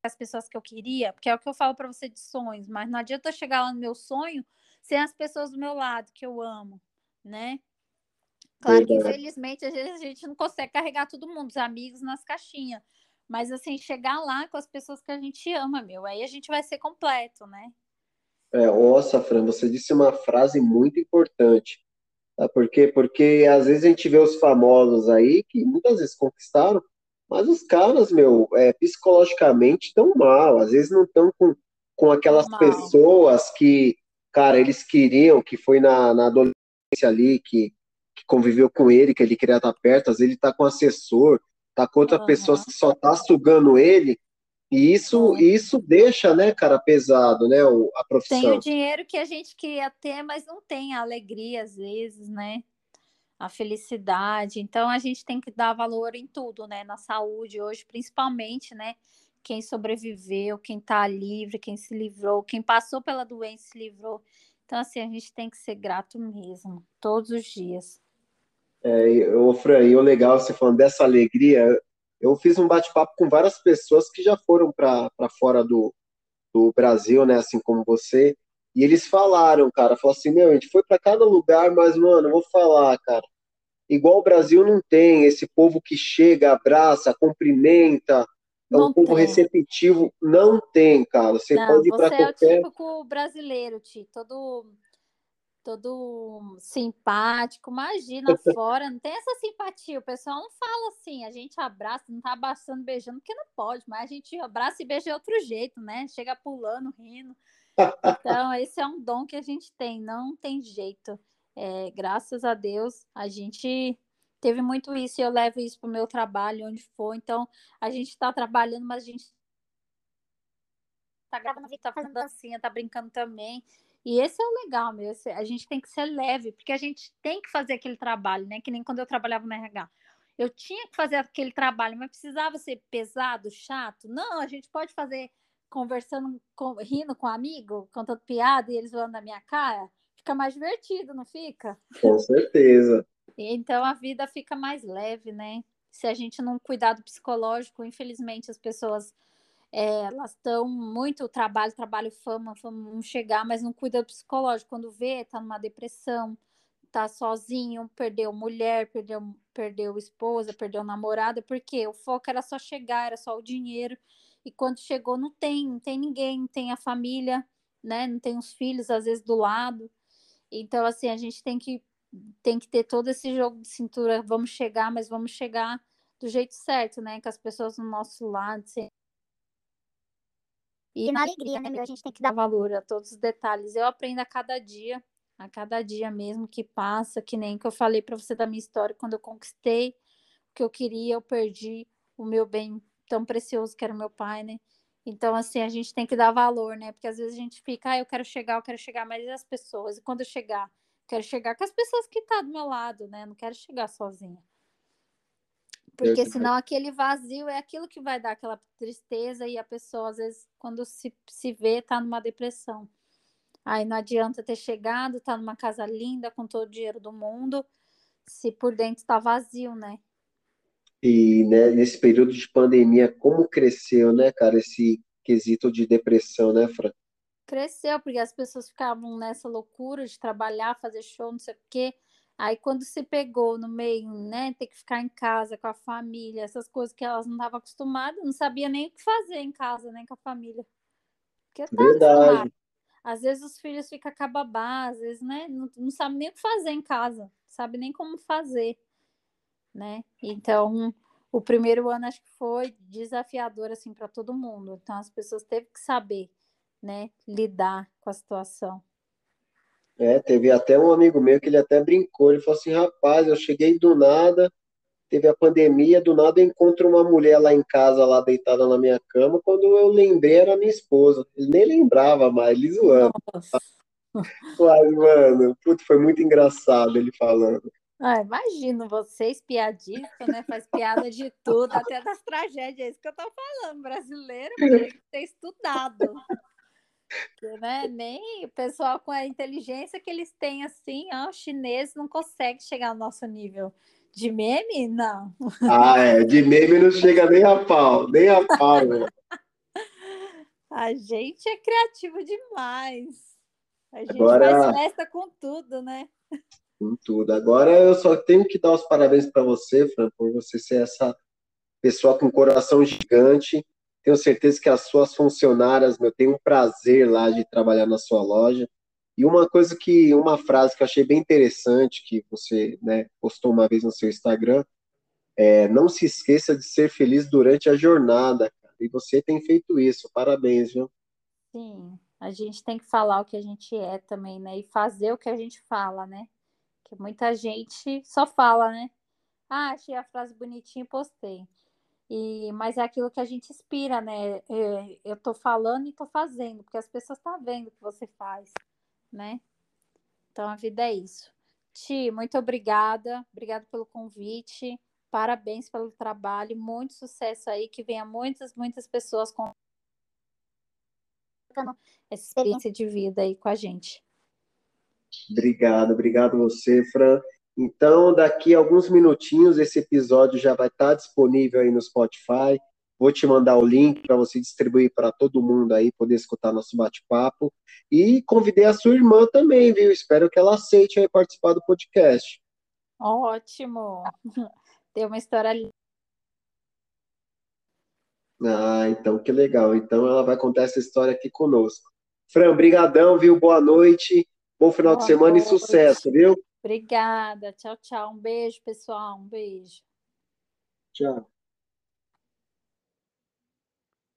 as pessoas que eu queria, porque é o que eu falo para você de sonhos, mas não adianta eu chegar lá no meu sonho sem as pessoas do meu lado que eu amo, né? Claro que infelizmente às vezes a gente não consegue carregar todo mundo, os amigos nas caixinhas, mas assim, chegar lá com as pessoas que a gente ama, meu, aí a gente vai ser completo, né? É, nossa, Fran, você disse uma frase muito importante. Sabe por quê? Porque às vezes a gente vê os famosos aí que muitas vezes conquistaram, mas os caras, meu, é, psicologicamente estão mal, às vezes não estão com com aquelas Normal. pessoas que, cara, eles queriam, que foi na, na adolescência ali, que, que conviveu com ele, que ele queria estar perto, às vezes ele tá com assessor, tá com outra Aham. pessoa que só tá sugando ele, e isso, isso deixa, né, cara, pesado, né, o- a Tem profissão. o dinheiro que a gente queria ter, mas não tem a alegria às vezes, né? A felicidade. Então a gente tem que dar valor em tudo, né? Na saúde hoje, principalmente, né? Quem sobreviveu, quem tá livre, quem se livrou, quem passou pela doença se livrou. Então, assim, a gente tem que ser grato mesmo, todos os dias. É, ô, Fran, e o legal, você falando dessa alegria, eu fiz um bate-papo com várias pessoas que já foram para fora do, do Brasil, né, assim como você, e eles falaram, cara, falaram assim, meu, a gente foi para cada lugar, mas, mano, eu vou falar, cara, igual o Brasil não tem, esse povo que chega, abraça, cumprimenta, é um Não povo tem. receptivo, não tem, cara, você Não, pode ir para você é o qualquer... típico brasileiro, Ti, todo todo simpático. Imagina fora, não tem essa simpatia. O pessoal não fala assim, a gente abraça, não tá abraçando, beijando, porque não pode, mas a gente abraça e beija de outro jeito, né? Chega pulando, rindo. Então, esse é um dom que a gente tem, não tem jeito. É, graças a Deus, a gente teve muito isso e eu levo isso para o meu trabalho, onde for. Então, a gente está trabalhando, mas a gente tá gravando tá fazendo dancinha, tá brincando também. E esse é o legal, meu. esse- a gente tem que ser leve, porque a gente tem que fazer aquele trabalho, né? Que nem quando eu trabalhava no RH. Eu tinha que fazer aquele trabalho, mas precisava ser pesado, chato? Não, a gente pode fazer conversando, com- rindo com um amigo, contando piada e eles zoando na minha cara. Fica mais divertido, não fica? Com certeza. Então a vida fica mais leve, né? Se a gente não cuidar do psicológico, infelizmente as pessoas é, elas estão muito trabalho, trabalho, fama, fama, não chegar, mas não cuida do psicológico. Quando vê, tá numa depressão, tá sozinho, perdeu mulher, perdeu, perdeu esposa, perdeu namorada, porque o foco era só chegar, era só o dinheiro. E quando chegou, não tem, não tem ninguém, não tem a família, né? Não tem os filhos, às vezes, do lado. Então, assim, a gente tem que, tem que ter todo esse jogo de cintura. Vamos chegar, mas vamos chegar do jeito certo, né? Com as pessoas do nosso lado. Sem... E na alegria, né, meu? A gente tem que dar valor a todos os detalhes. Eu aprendo a cada dia, a cada dia mesmo que passa, que nem que eu falei para você da minha história, quando eu conquistei o que eu queria, eu perdi o meu bem tão precioso que era o meu pai, né? Então, assim, a gente tem que dar valor, né? Porque às vezes a gente fica, ah, eu quero chegar, eu quero chegar, mas e as pessoas? E quando eu chegar? Quero chegar com as pessoas que estão tá do meu lado, né? Não quero chegar sozinha. Porque senão aquele vazio é aquilo que vai dar aquela tristeza e a pessoa, às vezes, quando se, se vê, tá numa depressão. Aí não adianta ter chegado, tá numa casa linda, com todo o dinheiro do mundo, se por dentro tá vazio, né? E né, nesse período de pandemia, como cresceu, né, cara, esse quesito de depressão, né, Fran? Cresceu, porque as pessoas ficavam nessa loucura de trabalhar, fazer show, não sei o quê. Aí quando se pegou no meio, né, ter que ficar em casa com a família, essas coisas que elas não estavam acostumadas, não sabia nem o que fazer em casa, nem com a família. Porque tá Verdade. Às vezes os filhos ficam cababá, às vezes, né, não, não sabe nem o que fazer em casa, sabe nem como fazer, né? Então, o primeiro ano acho que foi desafiador assim para todo mundo. Então as pessoas teve que saber, né, lidar com a situação. É, teve até um amigo meu que ele até brincou, ele falou assim, rapaz, eu cheguei do nada, teve a pandemia, do nada eu encontro uma mulher lá em casa, lá deitada na minha cama, quando eu lembrei era minha esposa. Ele nem lembrava mais, ele zoando. Nossa. Mas, mano, putz, foi muito engraçado ele falando. Ah, imagino vocês, piadista, né? Faz piada de tudo, até das tragédias. É isso que eu tô falando. Brasileiro tem que ter estudado. Né? Nem o pessoal com a inteligência que eles têm assim, ó, o chinês não consegue chegar ao nosso nível. De meme? Não. Ah, é, de meme não chega nem a pau, nem a pau, mano. A gente é criativo demais. A gente Agora- faz festa com tudo, né? Com tudo. Agora eu só tenho que dar os parabéns para você, Fran, por você ser essa pessoa com coração gigante. Tenho certeza que as suas funcionárias, meu, têm um prazer lá de trabalhar na sua loja. E uma coisa que, uma frase que eu achei bem interessante, que você, né, postou uma vez no seu Instagram, é não se esqueça de ser feliz durante a jornada, cara. E você tem feito isso. Parabéns, viu? Sim, a gente tem que falar o que a gente é também, né? E fazer o que a gente fala, né? Que muita gente só fala, né? Ah, achei a frase bonitinha e postei. E, mas é aquilo que a gente inspira, né? É, eu tô falando e tô fazendo, porque as pessoas estão tá vendo o que você faz, né? Então a vida é isso. Ti, muito obrigada. Obrigada pelo convite. Parabéns pelo trabalho. Muito sucesso aí. Que venha muitas, muitas pessoas com essa experiência de vida aí com a gente. Obrigado, obrigado você, Fran. Então, daqui a alguns minutinhos, esse episódio já vai estar disponível aí no Spotify. Vou te mandar o link para você distribuir para todo mundo aí, poder escutar nosso bate-papo. E convidei a sua irmã também, viu? Espero que ela aceite aí participar do podcast. Ótimo! Tem uma história linda. Ah, então que legal. Então ela vai contar essa história aqui conosco. Fran, brigadão, viu? Boa noite, bom final Boa de semana noite. e sucesso, viu? Obrigada. Tchau, tchau. Um beijo, pessoal. Um beijo. Tchau.